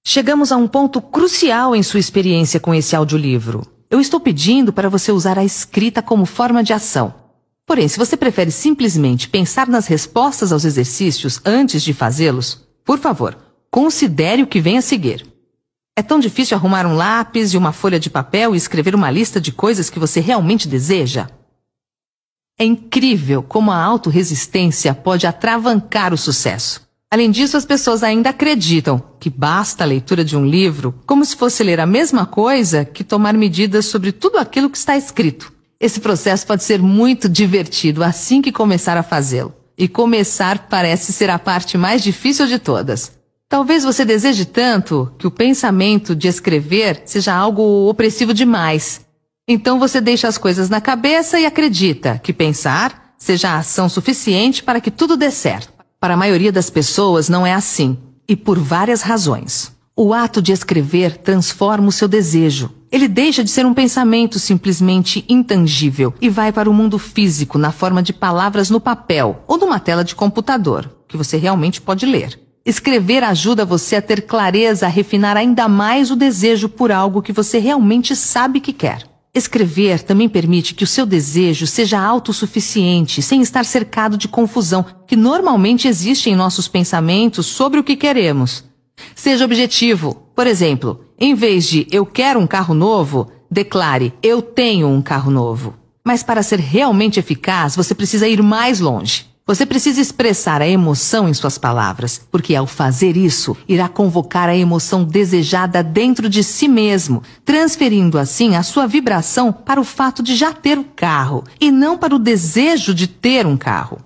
Chegamos a um ponto crucial em sua experiência com esse audiolivro. Eu estou pedindo para você usar a escrita como forma de ação. Porém, se você prefere simplesmente pensar nas respostas aos exercícios antes de fazê-los, por favor, considere o que vem a seguir. É tão difícil arrumar um lápis e uma folha de papel e escrever uma lista de coisas que você realmente deseja? É incrível como a autorresistência pode atravancar o sucesso. Além disso, as pessoas ainda acreditam que basta a leitura de um livro como se fosse ler a mesma coisa que tomar medidas sobre tudo aquilo que está escrito. Esse processo pode ser muito divertido assim que começar a fazê-lo. E começar parece ser a parte mais difícil de todas. Talvez você deseje tanto que o pensamento de escrever seja algo opressivo demais. Então você deixa as coisas na cabeça e acredita que pensar seja a ação suficiente para que tudo dê certo. Para a maioria das pessoas não é assim, e por várias razões. O ato de escrever transforma o seu desejo. Ele deixa de ser um pensamento simplesmente intangível e vai para o mundo físico na forma de palavras no papel ou numa tela de computador, que você realmente pode ler. Escrever ajuda você a ter clareza, a refinar ainda mais o desejo por algo que você realmente sabe que quer. Escrever também permite que o seu desejo seja autossuficiente, sem estar cercado de confusão que normalmente existe em nossos pensamentos sobre o que queremos. Seja objetivo. Por exemplo, em vez de eu quero um carro novo, declare eu tenho um carro novo. Mas para ser realmente eficaz, você precisa ir mais longe. Você precisa expressar a emoção em suas palavras, porque ao fazer isso, irá convocar a emoção desejada dentro de si mesmo, transferindo assim a sua vibração para o fato de já ter o carro e não para o desejo de ter um carro.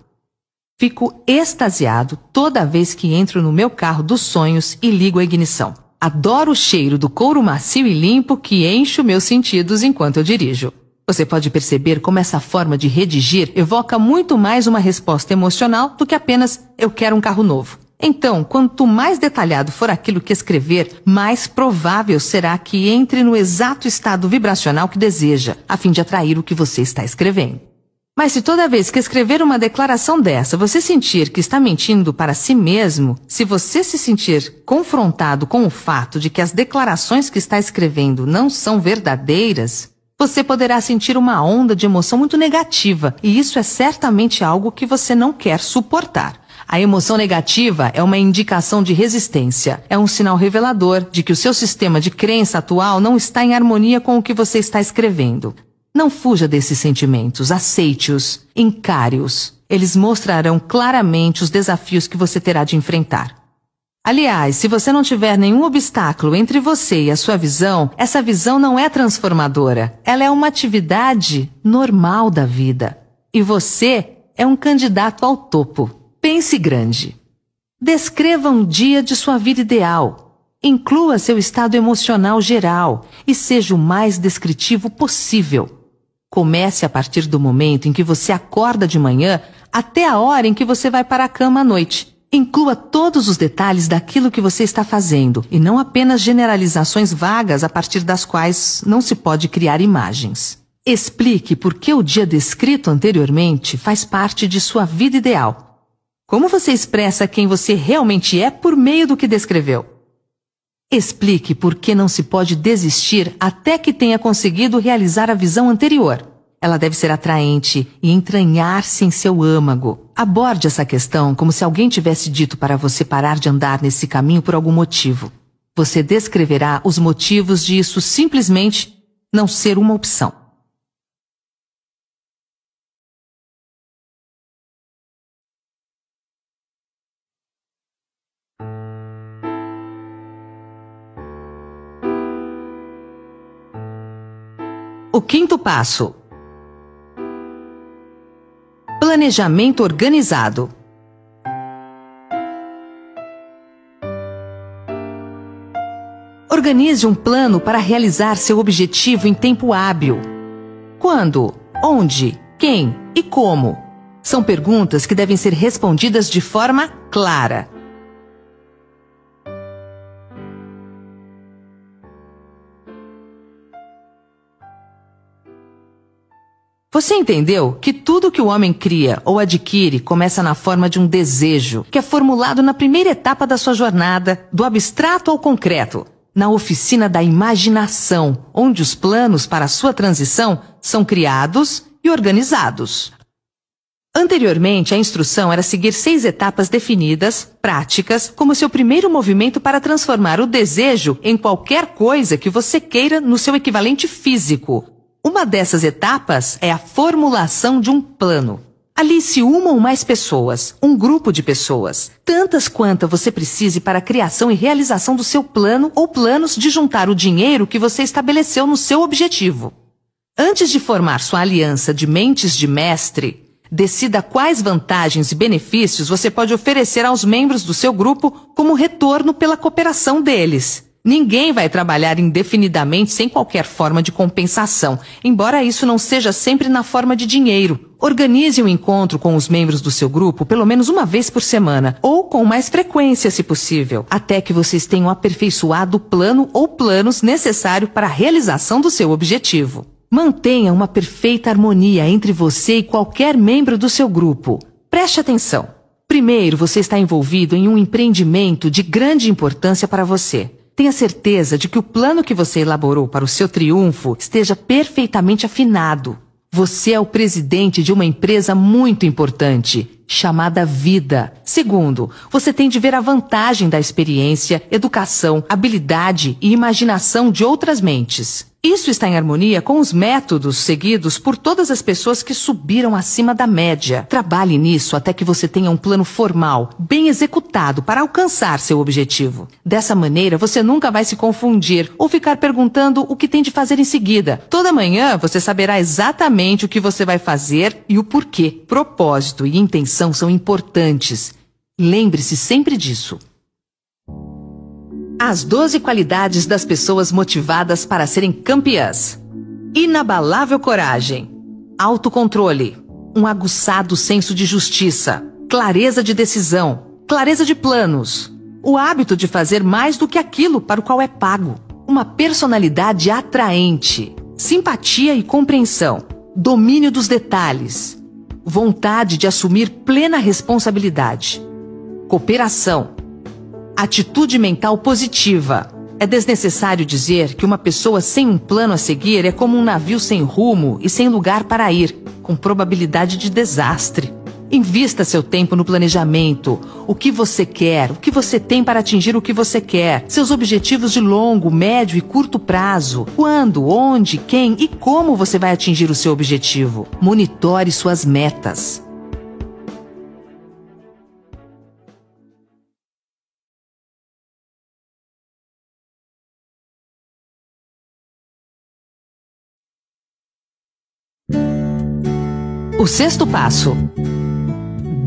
Fico extasiado toda vez que entro no meu carro dos sonhos e ligo a ignição. Adoro o cheiro do couro macio e limpo que enche os meus sentidos enquanto eu dirijo. Você pode perceber como essa forma de redigir evoca muito mais uma resposta emocional do que apenas eu quero um carro novo. Então, quanto mais detalhado for aquilo que escrever, mais provável será que entre no exato estado vibracional que deseja, a fim de atrair o que você está escrevendo. Mas se toda vez que escrever uma declaração dessa você sentir que está mentindo para si mesmo, se você se sentir confrontado com o fato de que as declarações que está escrevendo não são verdadeiras, você poderá sentir uma onda de emoção muito negativa, e isso é certamente algo que você não quer suportar. A emoção negativa é uma indicação de resistência, é um sinal revelador de que o seu sistema de crença atual não está em harmonia com o que você está escrevendo. Não fuja desses sentimentos, aceite-os, encare-os. Eles mostrarão claramente os desafios que você terá de enfrentar. Aliás, se você não tiver nenhum obstáculo entre você e a sua visão, essa visão não é transformadora. Ela é uma atividade normal da vida. E você é um candidato ao topo. Pense grande. Descreva um dia de sua vida ideal. Inclua seu estado emocional geral e seja o mais descritivo possível. Comece a partir do momento em que você acorda de manhã até a hora em que você vai para a cama à noite. Inclua todos os detalhes daquilo que você está fazendo e não apenas generalizações vagas a partir das quais não se pode criar imagens. Explique por que o dia descrito anteriormente faz parte de sua vida ideal. Como você expressa quem você realmente é por meio do que descreveu? Explique por que não se pode desistir até que tenha conseguido realizar a visão anterior. Ela deve ser atraente e entranhar-se em seu âmago. Aborde essa questão como se alguém tivesse dito para você parar de andar nesse caminho por algum motivo. Você descreverá os motivos de isso simplesmente não ser uma opção. O quinto passo Planejamento organizado. Organize um plano para realizar seu objetivo em tempo hábil. Quando, onde, quem e como? São perguntas que devem ser respondidas de forma clara. Você entendeu que tudo que o homem cria ou adquire começa na forma de um desejo, que é formulado na primeira etapa da sua jornada, do abstrato ao concreto, na oficina da imaginação, onde os planos para a sua transição são criados e organizados. Anteriormente, a instrução era seguir seis etapas definidas, práticas, como seu primeiro movimento para transformar o desejo em qualquer coisa que você queira no seu equivalente físico, uma dessas etapas é a formulação de um plano. Alice uma ou mais pessoas, um grupo de pessoas, tantas quantas você precise para a criação e realização do seu plano ou planos de juntar o dinheiro que você estabeleceu no seu objetivo. Antes de formar sua aliança de mentes de mestre, decida quais vantagens e benefícios você pode oferecer aos membros do seu grupo como retorno pela cooperação deles. Ninguém vai trabalhar indefinidamente sem qualquer forma de compensação, embora isso não seja sempre na forma de dinheiro. Organize um encontro com os membros do seu grupo pelo menos uma vez por semana, ou com mais frequência, se possível, até que vocês tenham aperfeiçoado o plano ou planos necessário para a realização do seu objetivo. Mantenha uma perfeita harmonia entre você e qualquer membro do seu grupo. Preste atenção. Primeiro, você está envolvido em um empreendimento de grande importância para você. Tenha certeza de que o plano que você elaborou para o seu triunfo esteja perfeitamente afinado. Você é o presidente de uma empresa muito importante, chamada Vida. Segundo, você tem de ver a vantagem da experiência, educação, habilidade e imaginação de outras mentes. Isso está em harmonia com os métodos seguidos por todas as pessoas que subiram acima da média. Trabalhe nisso até que você tenha um plano formal, bem executado para alcançar seu objetivo. Dessa maneira, você nunca vai se confundir ou ficar perguntando o que tem de fazer em seguida. Toda manhã você saberá exatamente o que você vai fazer e o porquê. Propósito e intenção são importantes. Lembre-se sempre disso. As 12 qualidades das pessoas motivadas para serem campeãs: inabalável coragem, autocontrole, um aguçado senso de justiça, clareza de decisão, clareza de planos, o hábito de fazer mais do que aquilo para o qual é pago, uma personalidade atraente, simpatia e compreensão, domínio dos detalhes, vontade de assumir plena responsabilidade, cooperação Atitude mental positiva. É desnecessário dizer que uma pessoa sem um plano a seguir é como um navio sem rumo e sem lugar para ir, com probabilidade de desastre. Invista seu tempo no planejamento. O que você quer, o que você tem para atingir o que você quer, seus objetivos de longo, médio e curto prazo. Quando, onde, quem e como você vai atingir o seu objetivo. Monitore suas metas. O sexto passo: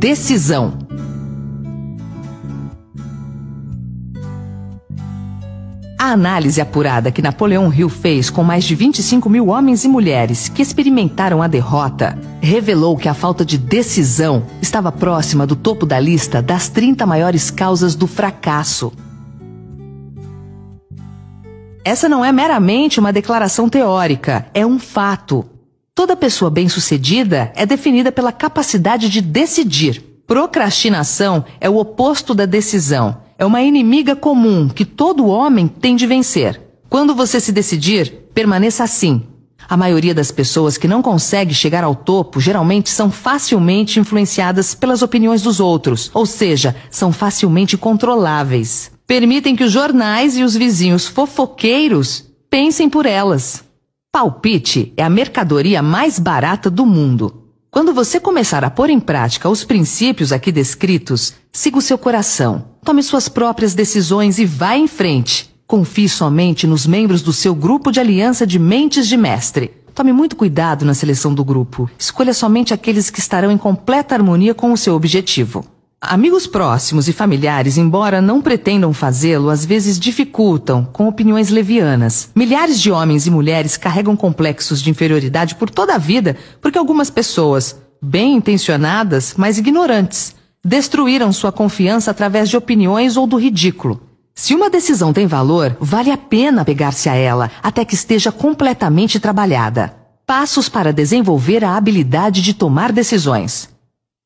decisão. A análise apurada que Napoleão Hill fez com mais de 25 mil homens e mulheres que experimentaram a derrota revelou que a falta de decisão estava próxima do topo da lista das 30 maiores causas do fracasso. Essa não é meramente uma declaração teórica, é um fato. Toda pessoa bem-sucedida é definida pela capacidade de decidir. Procrastinação é o oposto da decisão é uma inimiga comum que todo homem tem de vencer. Quando você se decidir, permaneça assim. A maioria das pessoas que não consegue chegar ao topo geralmente são facilmente influenciadas pelas opiniões dos outros, ou seja, são facilmente controláveis. Permitem que os jornais e os vizinhos fofoqueiros pensem por elas. Palpite é a mercadoria mais barata do mundo. Quando você começar a pôr em prática os princípios aqui descritos, siga o seu coração, tome suas próprias decisões e vá em frente. Confie somente nos membros do seu grupo de aliança de mentes de mestre. Tome muito cuidado na seleção do grupo. Escolha somente aqueles que estarão em completa harmonia com o seu objetivo. Amigos próximos e familiares, embora não pretendam fazê-lo, às vezes dificultam com opiniões levianas. Milhares de homens e mulheres carregam complexos de inferioridade por toda a vida porque algumas pessoas, bem intencionadas, mas ignorantes, destruíram sua confiança através de opiniões ou do ridículo. Se uma decisão tem valor, vale a pena pegar-se a ela até que esteja completamente trabalhada. Passos para desenvolver a habilidade de tomar decisões.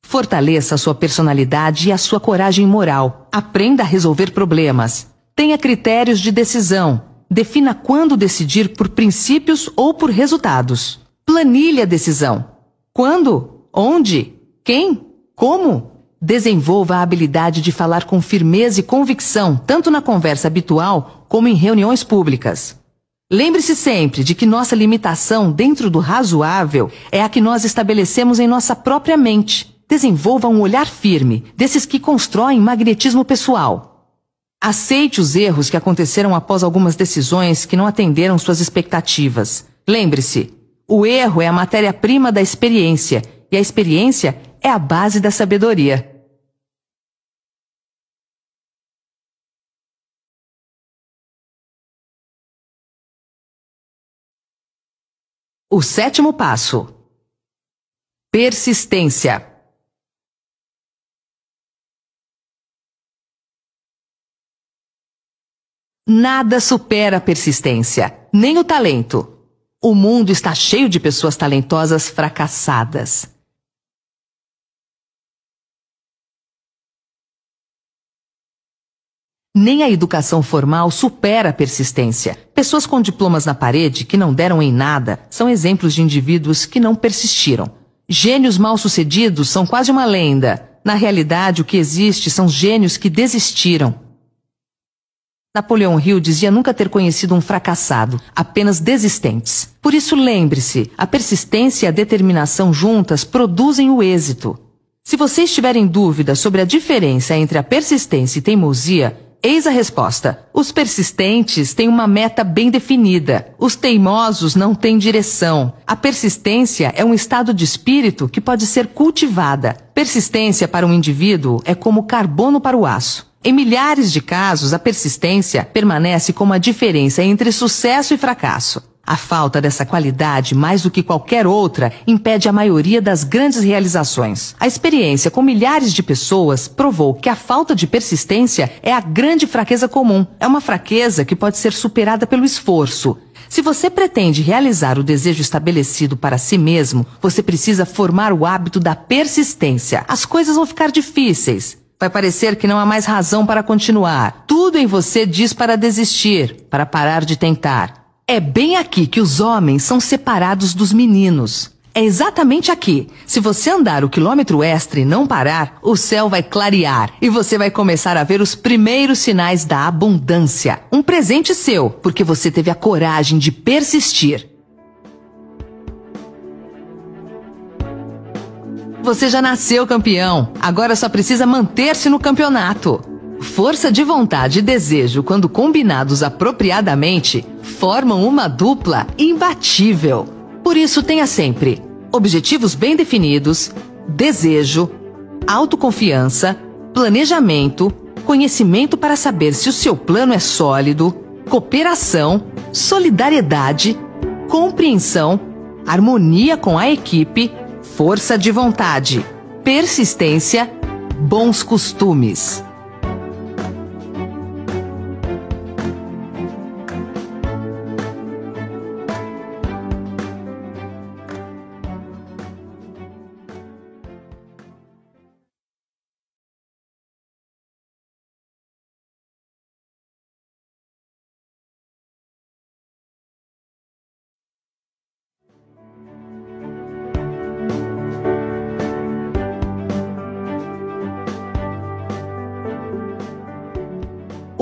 Fortaleça sua personalidade e a sua coragem moral. Aprenda a resolver problemas. Tenha critérios de decisão. Defina quando decidir por princípios ou por resultados. Planilhe a decisão. Quando? Onde? Quem? Como? Desenvolva a habilidade de falar com firmeza e convicção, tanto na conversa habitual como em reuniões públicas. Lembre-se sempre de que nossa limitação dentro do razoável é a que nós estabelecemos em nossa própria mente. Desenvolva um olhar firme, desses que constroem magnetismo pessoal. Aceite os erros que aconteceram após algumas decisões que não atenderam suas expectativas. Lembre-se, o erro é a matéria-prima da experiência e a experiência é a base da sabedoria. O sétimo passo: persistência. Nada supera a persistência, nem o talento. O mundo está cheio de pessoas talentosas fracassadas. Nem a educação formal supera a persistência. Pessoas com diplomas na parede que não deram em nada são exemplos de indivíduos que não persistiram. Gênios mal-sucedidos são quase uma lenda. Na realidade, o que existe são gênios que desistiram. Napoleão Hill dizia nunca ter conhecido um fracassado, apenas desistentes. Por isso lembre-se, a persistência e a determinação juntas produzem o êxito. Se você estiver em dúvida sobre a diferença entre a persistência e teimosia, eis a resposta. Os persistentes têm uma meta bem definida. Os teimosos não têm direção. A persistência é um estado de espírito que pode ser cultivada. Persistência para um indivíduo é como carbono para o aço. Em milhares de casos, a persistência permanece como a diferença entre sucesso e fracasso. A falta dessa qualidade, mais do que qualquer outra, impede a maioria das grandes realizações. A experiência com milhares de pessoas provou que a falta de persistência é a grande fraqueza comum. É uma fraqueza que pode ser superada pelo esforço. Se você pretende realizar o desejo estabelecido para si mesmo, você precisa formar o hábito da persistência. As coisas vão ficar difíceis, Vai parecer que não há mais razão para continuar. Tudo em você diz para desistir, para parar de tentar. É bem aqui que os homens são separados dos meninos. É exatamente aqui. Se você andar o quilômetro extra e não parar, o céu vai clarear e você vai começar a ver os primeiros sinais da abundância. Um presente seu, porque você teve a coragem de persistir. Você já nasceu campeão. Agora só precisa manter-se no campeonato. Força de vontade e desejo, quando combinados apropriadamente, formam uma dupla imbatível. Por isso, tenha sempre objetivos bem definidos, desejo, autoconfiança, planejamento, conhecimento para saber se o seu plano é sólido, cooperação, solidariedade, compreensão, harmonia com a equipe, força de vontade, persistência, bons costumes.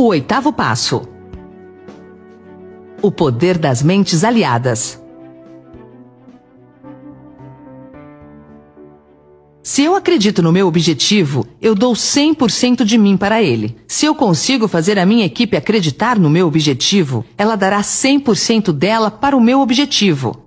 O oitavo passo. O poder das mentes aliadas. Se eu acredito no meu objetivo, eu dou 100% de mim para ele. Se eu consigo fazer a minha equipe acreditar no meu objetivo, ela dará 100% dela para o meu objetivo.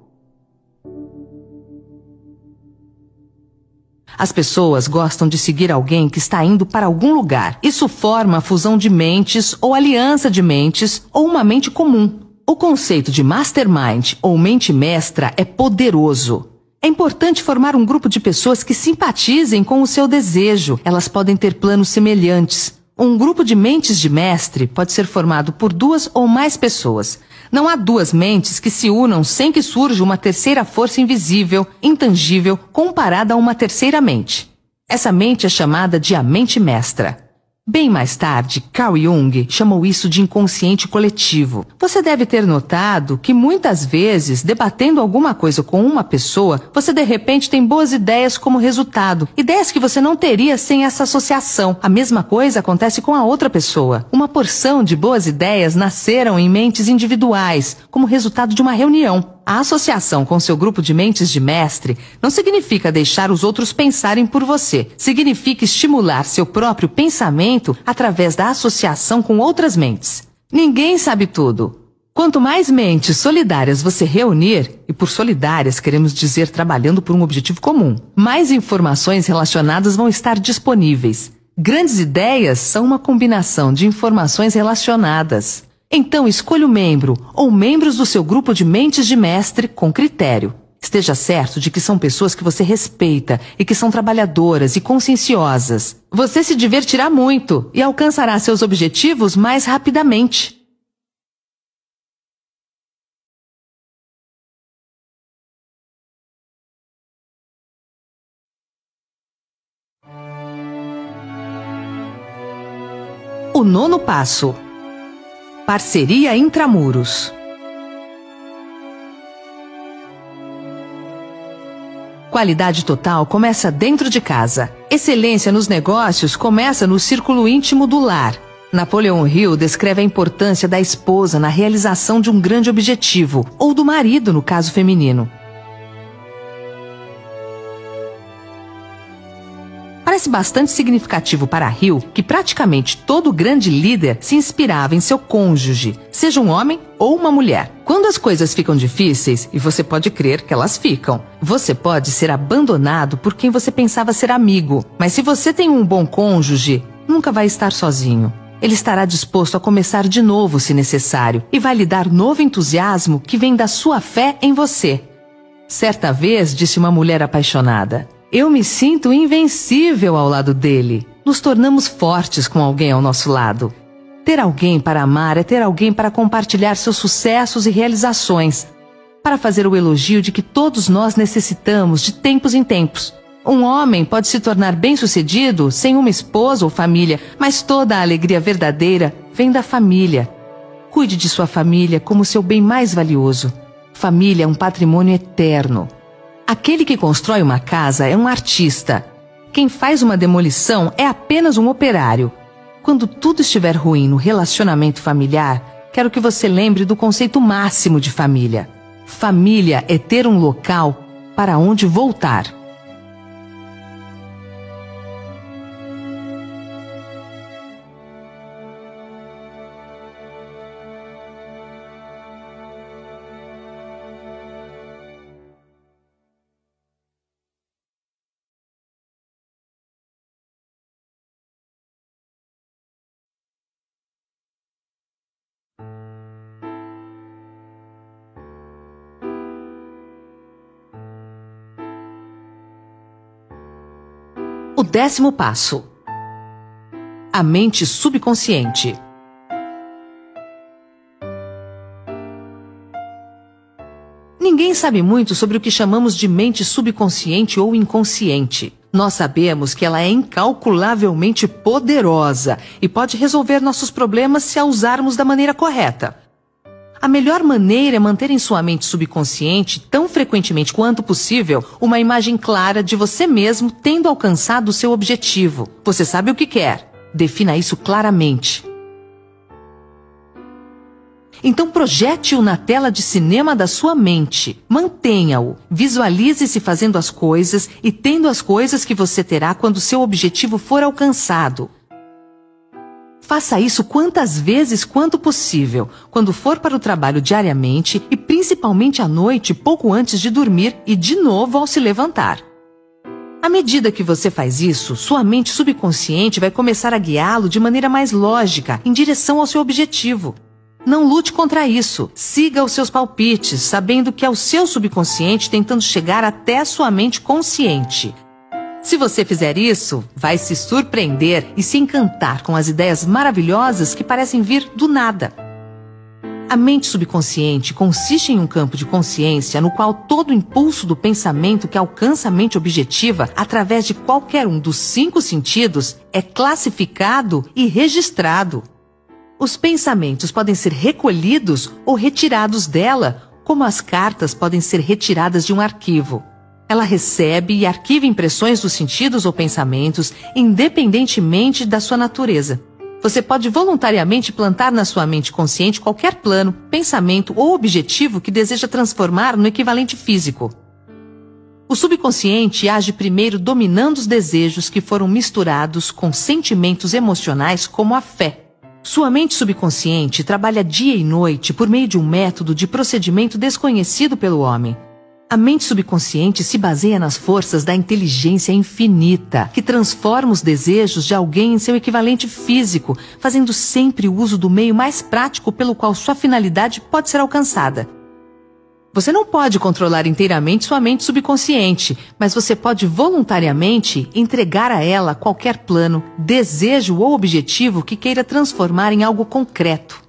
As pessoas gostam de seguir alguém que está indo para algum lugar. Isso forma a fusão de mentes ou aliança de mentes ou uma mente comum. O conceito de mastermind ou mente mestra é poderoso. É importante formar um grupo de pessoas que simpatizem com o seu desejo. Elas podem ter planos semelhantes. Um grupo de mentes de mestre pode ser formado por duas ou mais pessoas. Não há duas mentes que se unam sem que surja uma terceira força invisível, intangível, comparada a uma terceira mente. Essa mente é chamada de a mente mestra. Bem mais tarde, Carl Jung chamou isso de inconsciente coletivo. Você deve ter notado que muitas vezes, debatendo alguma coisa com uma pessoa, você de repente tem boas ideias como resultado. Ideias que você não teria sem essa associação. A mesma coisa acontece com a outra pessoa. Uma porção de boas ideias nasceram em mentes individuais, como resultado de uma reunião. A associação com seu grupo de mentes de mestre não significa deixar os outros pensarem por você. Significa estimular seu próprio pensamento através da associação com outras mentes. Ninguém sabe tudo. Quanto mais mentes solidárias você reunir, e por solidárias queremos dizer trabalhando por um objetivo comum, mais informações relacionadas vão estar disponíveis. Grandes ideias são uma combinação de informações relacionadas. Então escolha o membro ou membros do seu grupo de mentes de mestre com critério. Esteja certo de que são pessoas que você respeita e que são trabalhadoras e conscienciosas. Você se divertirá muito e alcançará seus objetivos mais rapidamente. O nono passo Parceria Intramuros. Qualidade total começa dentro de casa. Excelência nos negócios começa no círculo íntimo do lar. Napoleão Hill descreve a importância da esposa na realização de um grande objetivo, ou do marido no caso feminino. Parece bastante significativo para Hill que praticamente todo grande líder se inspirava em seu cônjuge, seja um homem ou uma mulher. Quando as coisas ficam difíceis, e você pode crer que elas ficam, você pode ser abandonado por quem você pensava ser amigo. Mas se você tem um bom cônjuge, nunca vai estar sozinho. Ele estará disposto a começar de novo se necessário e vai lhe dar novo entusiasmo que vem da sua fé em você. Certa vez disse uma mulher apaixonada: eu me sinto invencível ao lado dele. Nos tornamos fortes com alguém ao nosso lado. Ter alguém para amar é ter alguém para compartilhar seus sucessos e realizações, para fazer o elogio de que todos nós necessitamos de tempos em tempos. Um homem pode se tornar bem-sucedido sem uma esposa ou família, mas toda a alegria verdadeira vem da família. Cuide de sua família como seu bem mais valioso. Família é um patrimônio eterno. Aquele que constrói uma casa é um artista. Quem faz uma demolição é apenas um operário. Quando tudo estiver ruim no relacionamento familiar, quero que você lembre do conceito máximo de família. Família é ter um local para onde voltar. Décimo passo. A mente subconsciente. Ninguém sabe muito sobre o que chamamos de mente subconsciente ou inconsciente. Nós sabemos que ela é incalculavelmente poderosa e pode resolver nossos problemas se a usarmos da maneira correta. A melhor maneira é manter em sua mente subconsciente, tão frequentemente quanto possível, uma imagem clara de você mesmo tendo alcançado o seu objetivo. Você sabe o que quer. Defina isso claramente. Então projete-o na tela de cinema da sua mente. Mantenha-o. Visualize-se fazendo as coisas e tendo as coisas que você terá quando seu objetivo for alcançado. Faça isso quantas vezes quanto possível, quando for para o trabalho diariamente e principalmente à noite, pouco antes de dormir e de novo ao se levantar. À medida que você faz isso, sua mente subconsciente vai começar a guiá-lo de maneira mais lógica em direção ao seu objetivo. Não lute contra isso. Siga os seus palpites, sabendo que é o seu subconsciente tentando chegar até a sua mente consciente. Se você fizer isso, vai se surpreender e se encantar com as ideias maravilhosas que parecem vir do nada. A mente subconsciente consiste em um campo de consciência no qual todo impulso do pensamento que alcança a mente objetiva através de qualquer um dos cinco sentidos é classificado e registrado. Os pensamentos podem ser recolhidos ou retirados dela, como as cartas podem ser retiradas de um arquivo. Ela recebe e arquiva impressões dos sentidos ou pensamentos, independentemente da sua natureza. Você pode voluntariamente plantar na sua mente consciente qualquer plano, pensamento ou objetivo que deseja transformar no equivalente físico. O subconsciente age primeiro dominando os desejos que foram misturados com sentimentos emocionais como a fé. Sua mente subconsciente trabalha dia e noite por meio de um método de procedimento desconhecido pelo homem. A mente subconsciente se baseia nas forças da inteligência infinita, que transforma os desejos de alguém em seu equivalente físico, fazendo sempre uso do meio mais prático pelo qual sua finalidade pode ser alcançada. Você não pode controlar inteiramente sua mente subconsciente, mas você pode voluntariamente entregar a ela qualquer plano, desejo ou objetivo que queira transformar em algo concreto.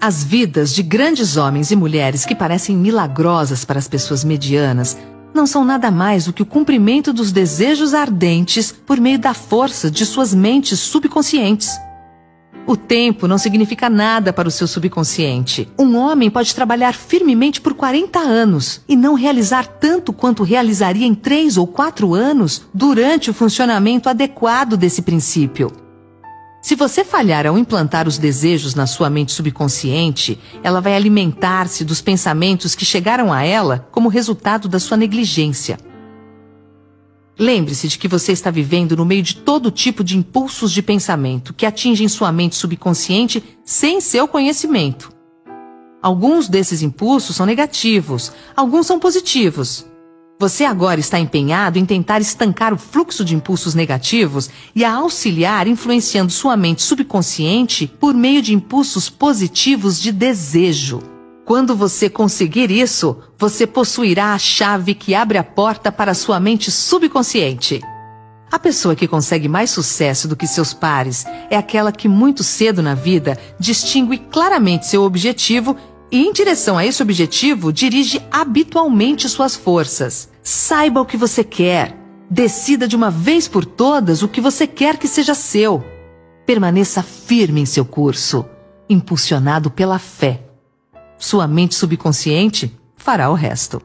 As vidas de grandes homens e mulheres que parecem milagrosas para as pessoas medianas não são nada mais do que o cumprimento dos desejos ardentes por meio da força de suas mentes subconscientes. O tempo não significa nada para o seu subconsciente. Um homem pode trabalhar firmemente por 40 anos e não realizar tanto quanto realizaria em 3 ou 4 anos durante o funcionamento adequado desse princípio. Se você falhar ao implantar os desejos na sua mente subconsciente, ela vai alimentar-se dos pensamentos que chegaram a ela como resultado da sua negligência. Lembre-se de que você está vivendo no meio de todo tipo de impulsos de pensamento que atingem sua mente subconsciente sem seu conhecimento. Alguns desses impulsos são negativos, alguns são positivos. Você agora está empenhado em tentar estancar o fluxo de impulsos negativos e a auxiliar influenciando sua mente subconsciente por meio de impulsos positivos de desejo. Quando você conseguir isso, você possuirá a chave que abre a porta para sua mente subconsciente. A pessoa que consegue mais sucesso do que seus pares é aquela que muito cedo na vida distingue claramente seu objetivo e, em direção a esse objetivo, dirige habitualmente suas forças. Saiba o que você quer. Decida de uma vez por todas o que você quer que seja seu. Permaneça firme em seu curso, impulsionado pela fé. Sua mente subconsciente fará o resto.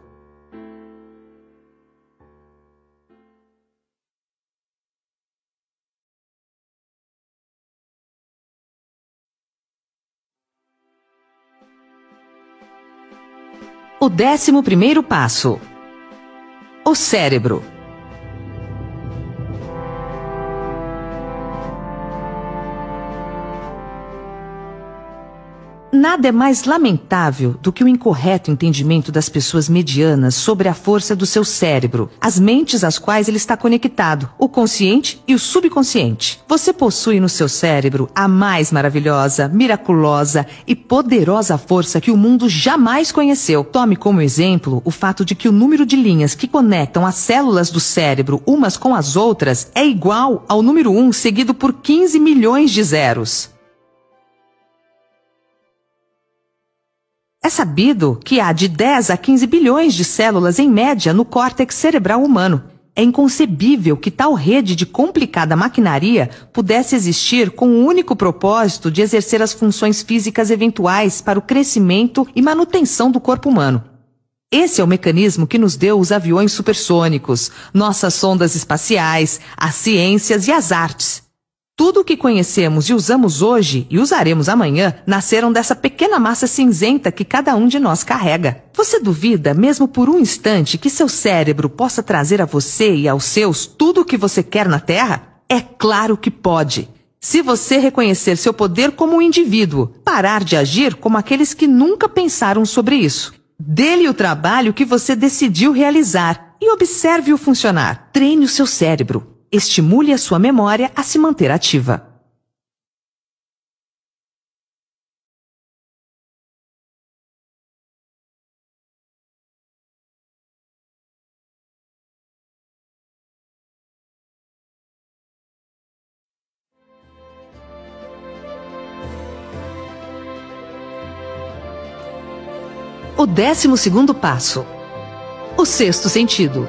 O décimo primeiro passo. O cérebro. Nada é mais lamentável do que o incorreto entendimento das pessoas medianas sobre a força do seu cérebro, as mentes às quais ele está conectado, o consciente e o subconsciente. Você possui no seu cérebro a mais maravilhosa, miraculosa e poderosa força que o mundo jamais conheceu. Tome como exemplo o fato de que o número de linhas que conectam as células do cérebro umas com as outras é igual ao número 1 seguido por 15 milhões de zeros. É sabido que há de 10 a 15 bilhões de células em média no córtex cerebral humano. É inconcebível que tal rede de complicada maquinaria pudesse existir com o único propósito de exercer as funções físicas eventuais para o crescimento e manutenção do corpo humano. Esse é o mecanismo que nos deu os aviões supersônicos, nossas sondas espaciais, as ciências e as artes. Tudo o que conhecemos e usamos hoje e usaremos amanhã nasceram dessa pequena massa cinzenta que cada um de nós carrega. Você duvida, mesmo por um instante, que seu cérebro possa trazer a você e aos seus tudo o que você quer na Terra? É claro que pode. Se você reconhecer seu poder como um indivíduo, parar de agir como aqueles que nunca pensaram sobre isso. Dê-lhe o trabalho que você decidiu realizar e observe-o funcionar. Treine o seu cérebro. Estimule a sua memória a se manter ativa. O décimo segundo passo. O sexto sentido.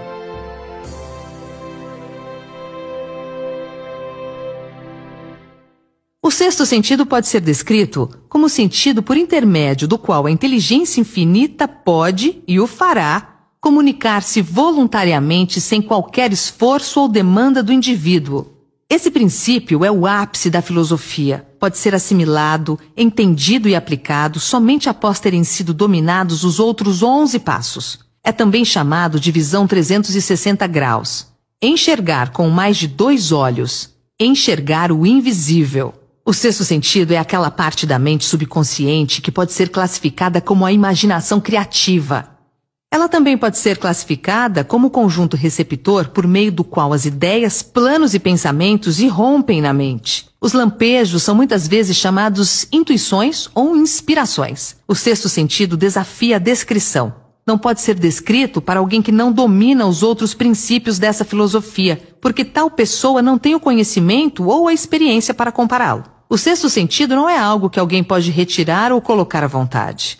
O sexto sentido pode ser descrito como o sentido por intermédio do qual a inteligência infinita pode, e o fará, comunicar-se voluntariamente sem qualquer esforço ou demanda do indivíduo. Esse princípio é o ápice da filosofia. Pode ser assimilado, entendido e aplicado somente após terem sido dominados os outros onze passos. É também chamado de visão 360 graus. Enxergar com mais de dois olhos. Enxergar o invisível. O sexto sentido é aquela parte da mente subconsciente que pode ser classificada como a imaginação criativa. Ela também pode ser classificada como o conjunto receptor por meio do qual as ideias, planos e pensamentos irrompem na mente. Os lampejos são muitas vezes chamados intuições ou inspirações. O sexto sentido desafia a descrição. Não pode ser descrito para alguém que não domina os outros princípios dessa filosofia, porque tal pessoa não tem o conhecimento ou a experiência para compará-lo. O sexto sentido não é algo que alguém pode retirar ou colocar à vontade.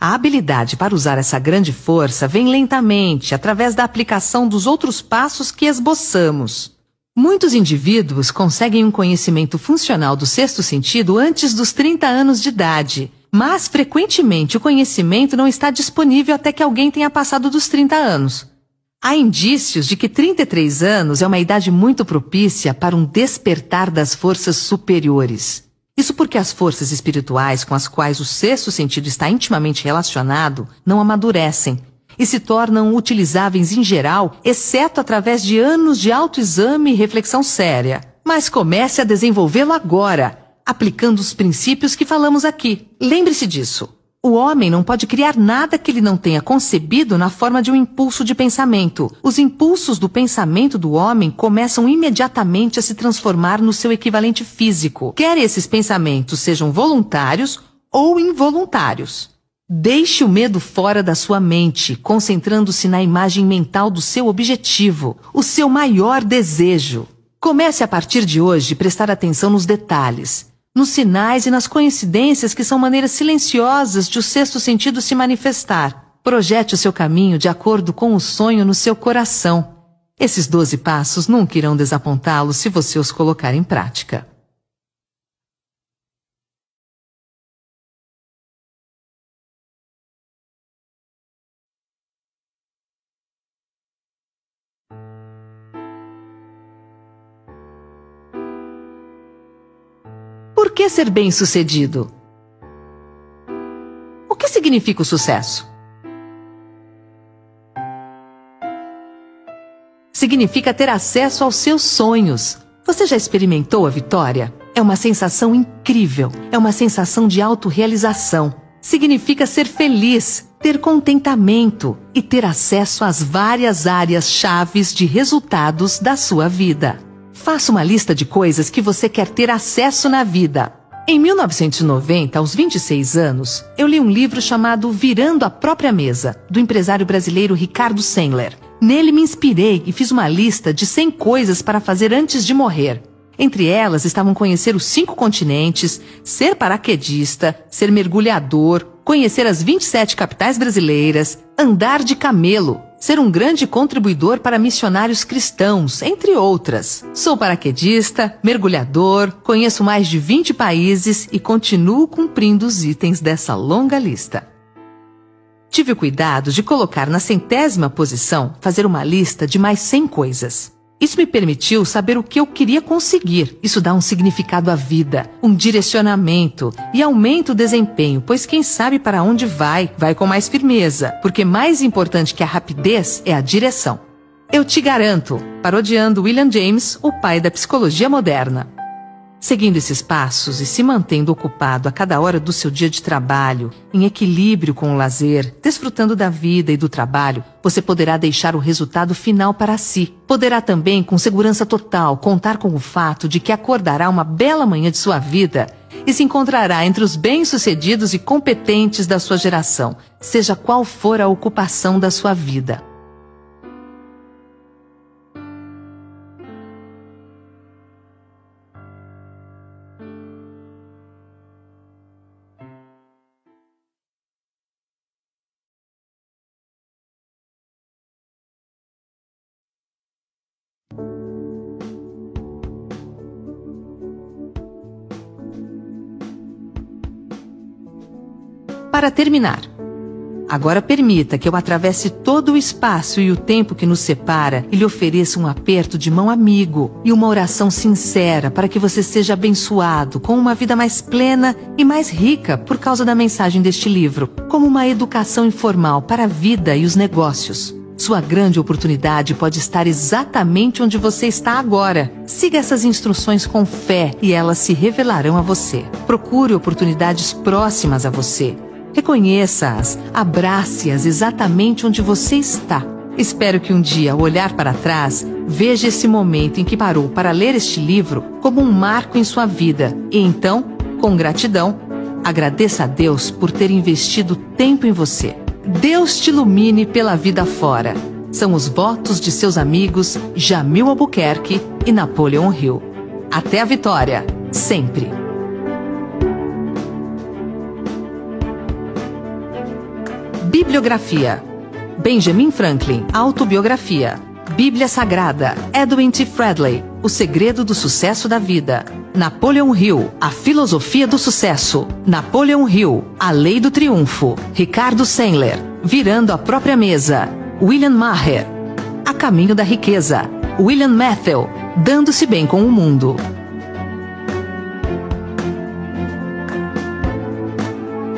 A habilidade para usar essa grande força vem lentamente, através da aplicação dos outros passos que esboçamos. Muitos indivíduos conseguem um conhecimento funcional do sexto sentido antes dos 30 anos de idade, mas frequentemente o conhecimento não está disponível até que alguém tenha passado dos 30 anos. Há indícios de que 33 anos é uma idade muito propícia para um despertar das forças superiores. Isso porque as forças espirituais com as quais o sexto sentido está intimamente relacionado não amadurecem e se tornam utilizáveis em geral, exceto através de anos de autoexame e reflexão séria. Mas comece a desenvolvê-lo agora, aplicando os princípios que falamos aqui. Lembre-se disso. O homem não pode criar nada que ele não tenha concebido na forma de um impulso de pensamento. Os impulsos do pensamento do homem começam imediatamente a se transformar no seu equivalente físico, quer esses pensamentos sejam voluntários ou involuntários. Deixe o medo fora da sua mente, concentrando-se na imagem mental do seu objetivo, o seu maior desejo. Comece a partir de hoje prestar atenção nos detalhes nos sinais e nas coincidências que são maneiras silenciosas de o sexto sentido se manifestar. Projete o seu caminho de acordo com o sonho no seu coração. Esses doze passos nunca irão desapontá-lo se você os colocar em prática. Que ser bem-sucedido? O que significa o sucesso? Significa ter acesso aos seus sonhos. Você já experimentou a vitória? É É uma sensação incrível, é uma sensação de autorrealização. Significa ser feliz, ter contentamento e ter acesso às várias áreas chaves de resultados da sua vida. Faça uma lista de coisas que você quer ter acesso na vida. Em 1990, aos 26 anos, eu li um livro chamado Virando a Própria Mesa, do empresário brasileiro Ricardo Sendler. Nele me inspirei e fiz uma lista de 100 coisas para fazer antes de morrer. Entre elas estavam conhecer os cinco continentes, ser paraquedista, ser mergulhador, conhecer as 27 capitais brasileiras, andar de camelo, ser um grande contribuidor para missionários cristãos, entre outras. Sou paraquedista, mergulhador, conheço mais de 20 países e continuo cumprindo os itens dessa longa lista. Tive o cuidado de colocar na centésima posição fazer uma lista de mais 100 coisas. Isso me permitiu saber o que eu queria conseguir. Isso dá um significado à vida, um direcionamento e aumenta o desempenho, pois quem sabe para onde vai, vai com mais firmeza, porque mais importante que a rapidez é a direção. Eu te garanto, parodiando William James, o pai da psicologia moderna. Seguindo esses passos e se mantendo ocupado a cada hora do seu dia de trabalho, em equilíbrio com o lazer, desfrutando da vida e do trabalho, você poderá deixar o resultado final para si. Poderá também, com segurança total, contar com o fato de que acordará uma bela manhã de sua vida e se encontrará entre os bem-sucedidos e competentes da sua geração, seja qual for a ocupação da sua vida. Para terminar, agora permita que eu atravesse todo o espaço e o tempo que nos separa e lhe ofereça um aperto de mão amigo e uma oração sincera para que você seja abençoado com uma vida mais plena e mais rica por causa da mensagem deste livro, como uma educação informal para a vida e os negócios. Sua grande oportunidade pode estar exatamente onde você está agora. Siga essas instruções com fé e elas se revelarão a você. Procure oportunidades próximas a você Reconheça-as, abrace-as exatamente onde você está. Espero que um dia, ao olhar para trás, veja esse momento em que parou para ler este livro como um marco em sua vida e então, com gratidão, agradeça a Deus por ter investido tempo em você. Deus te ilumine pela vida fora. São os votos de seus amigos Jamil Albuquerque e Napoleon Hill. Até a vitória, sempre! Bibliografia: Benjamin Franklin, Autobiografia. Bíblia Sagrada, Edwin T. Fredley, O Segredo do Sucesso da Vida. Napoleon Hill, A Filosofia do Sucesso. Napoleon Hill, A Lei do Triunfo. Ricardo Sendler, Virando a Própria Mesa. William Maher, A Caminho da Riqueza. William Matthew, Dando-se Bem com o Mundo.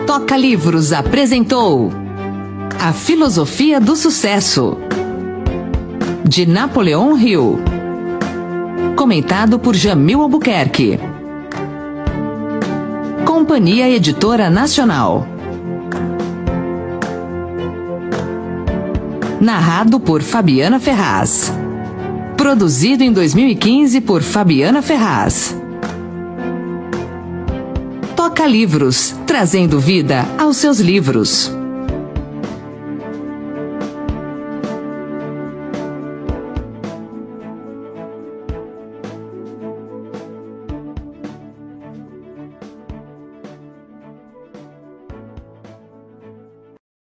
Toca Livros apresentou a Filosofia do Sucesso, de Napoleão Hill. Comentado por Jamil Albuquerque. Companhia Editora Nacional. Narrado por Fabiana Ferraz. Produzido em 2015 por Fabiana Ferraz. Toca Livros, trazendo vida aos seus livros.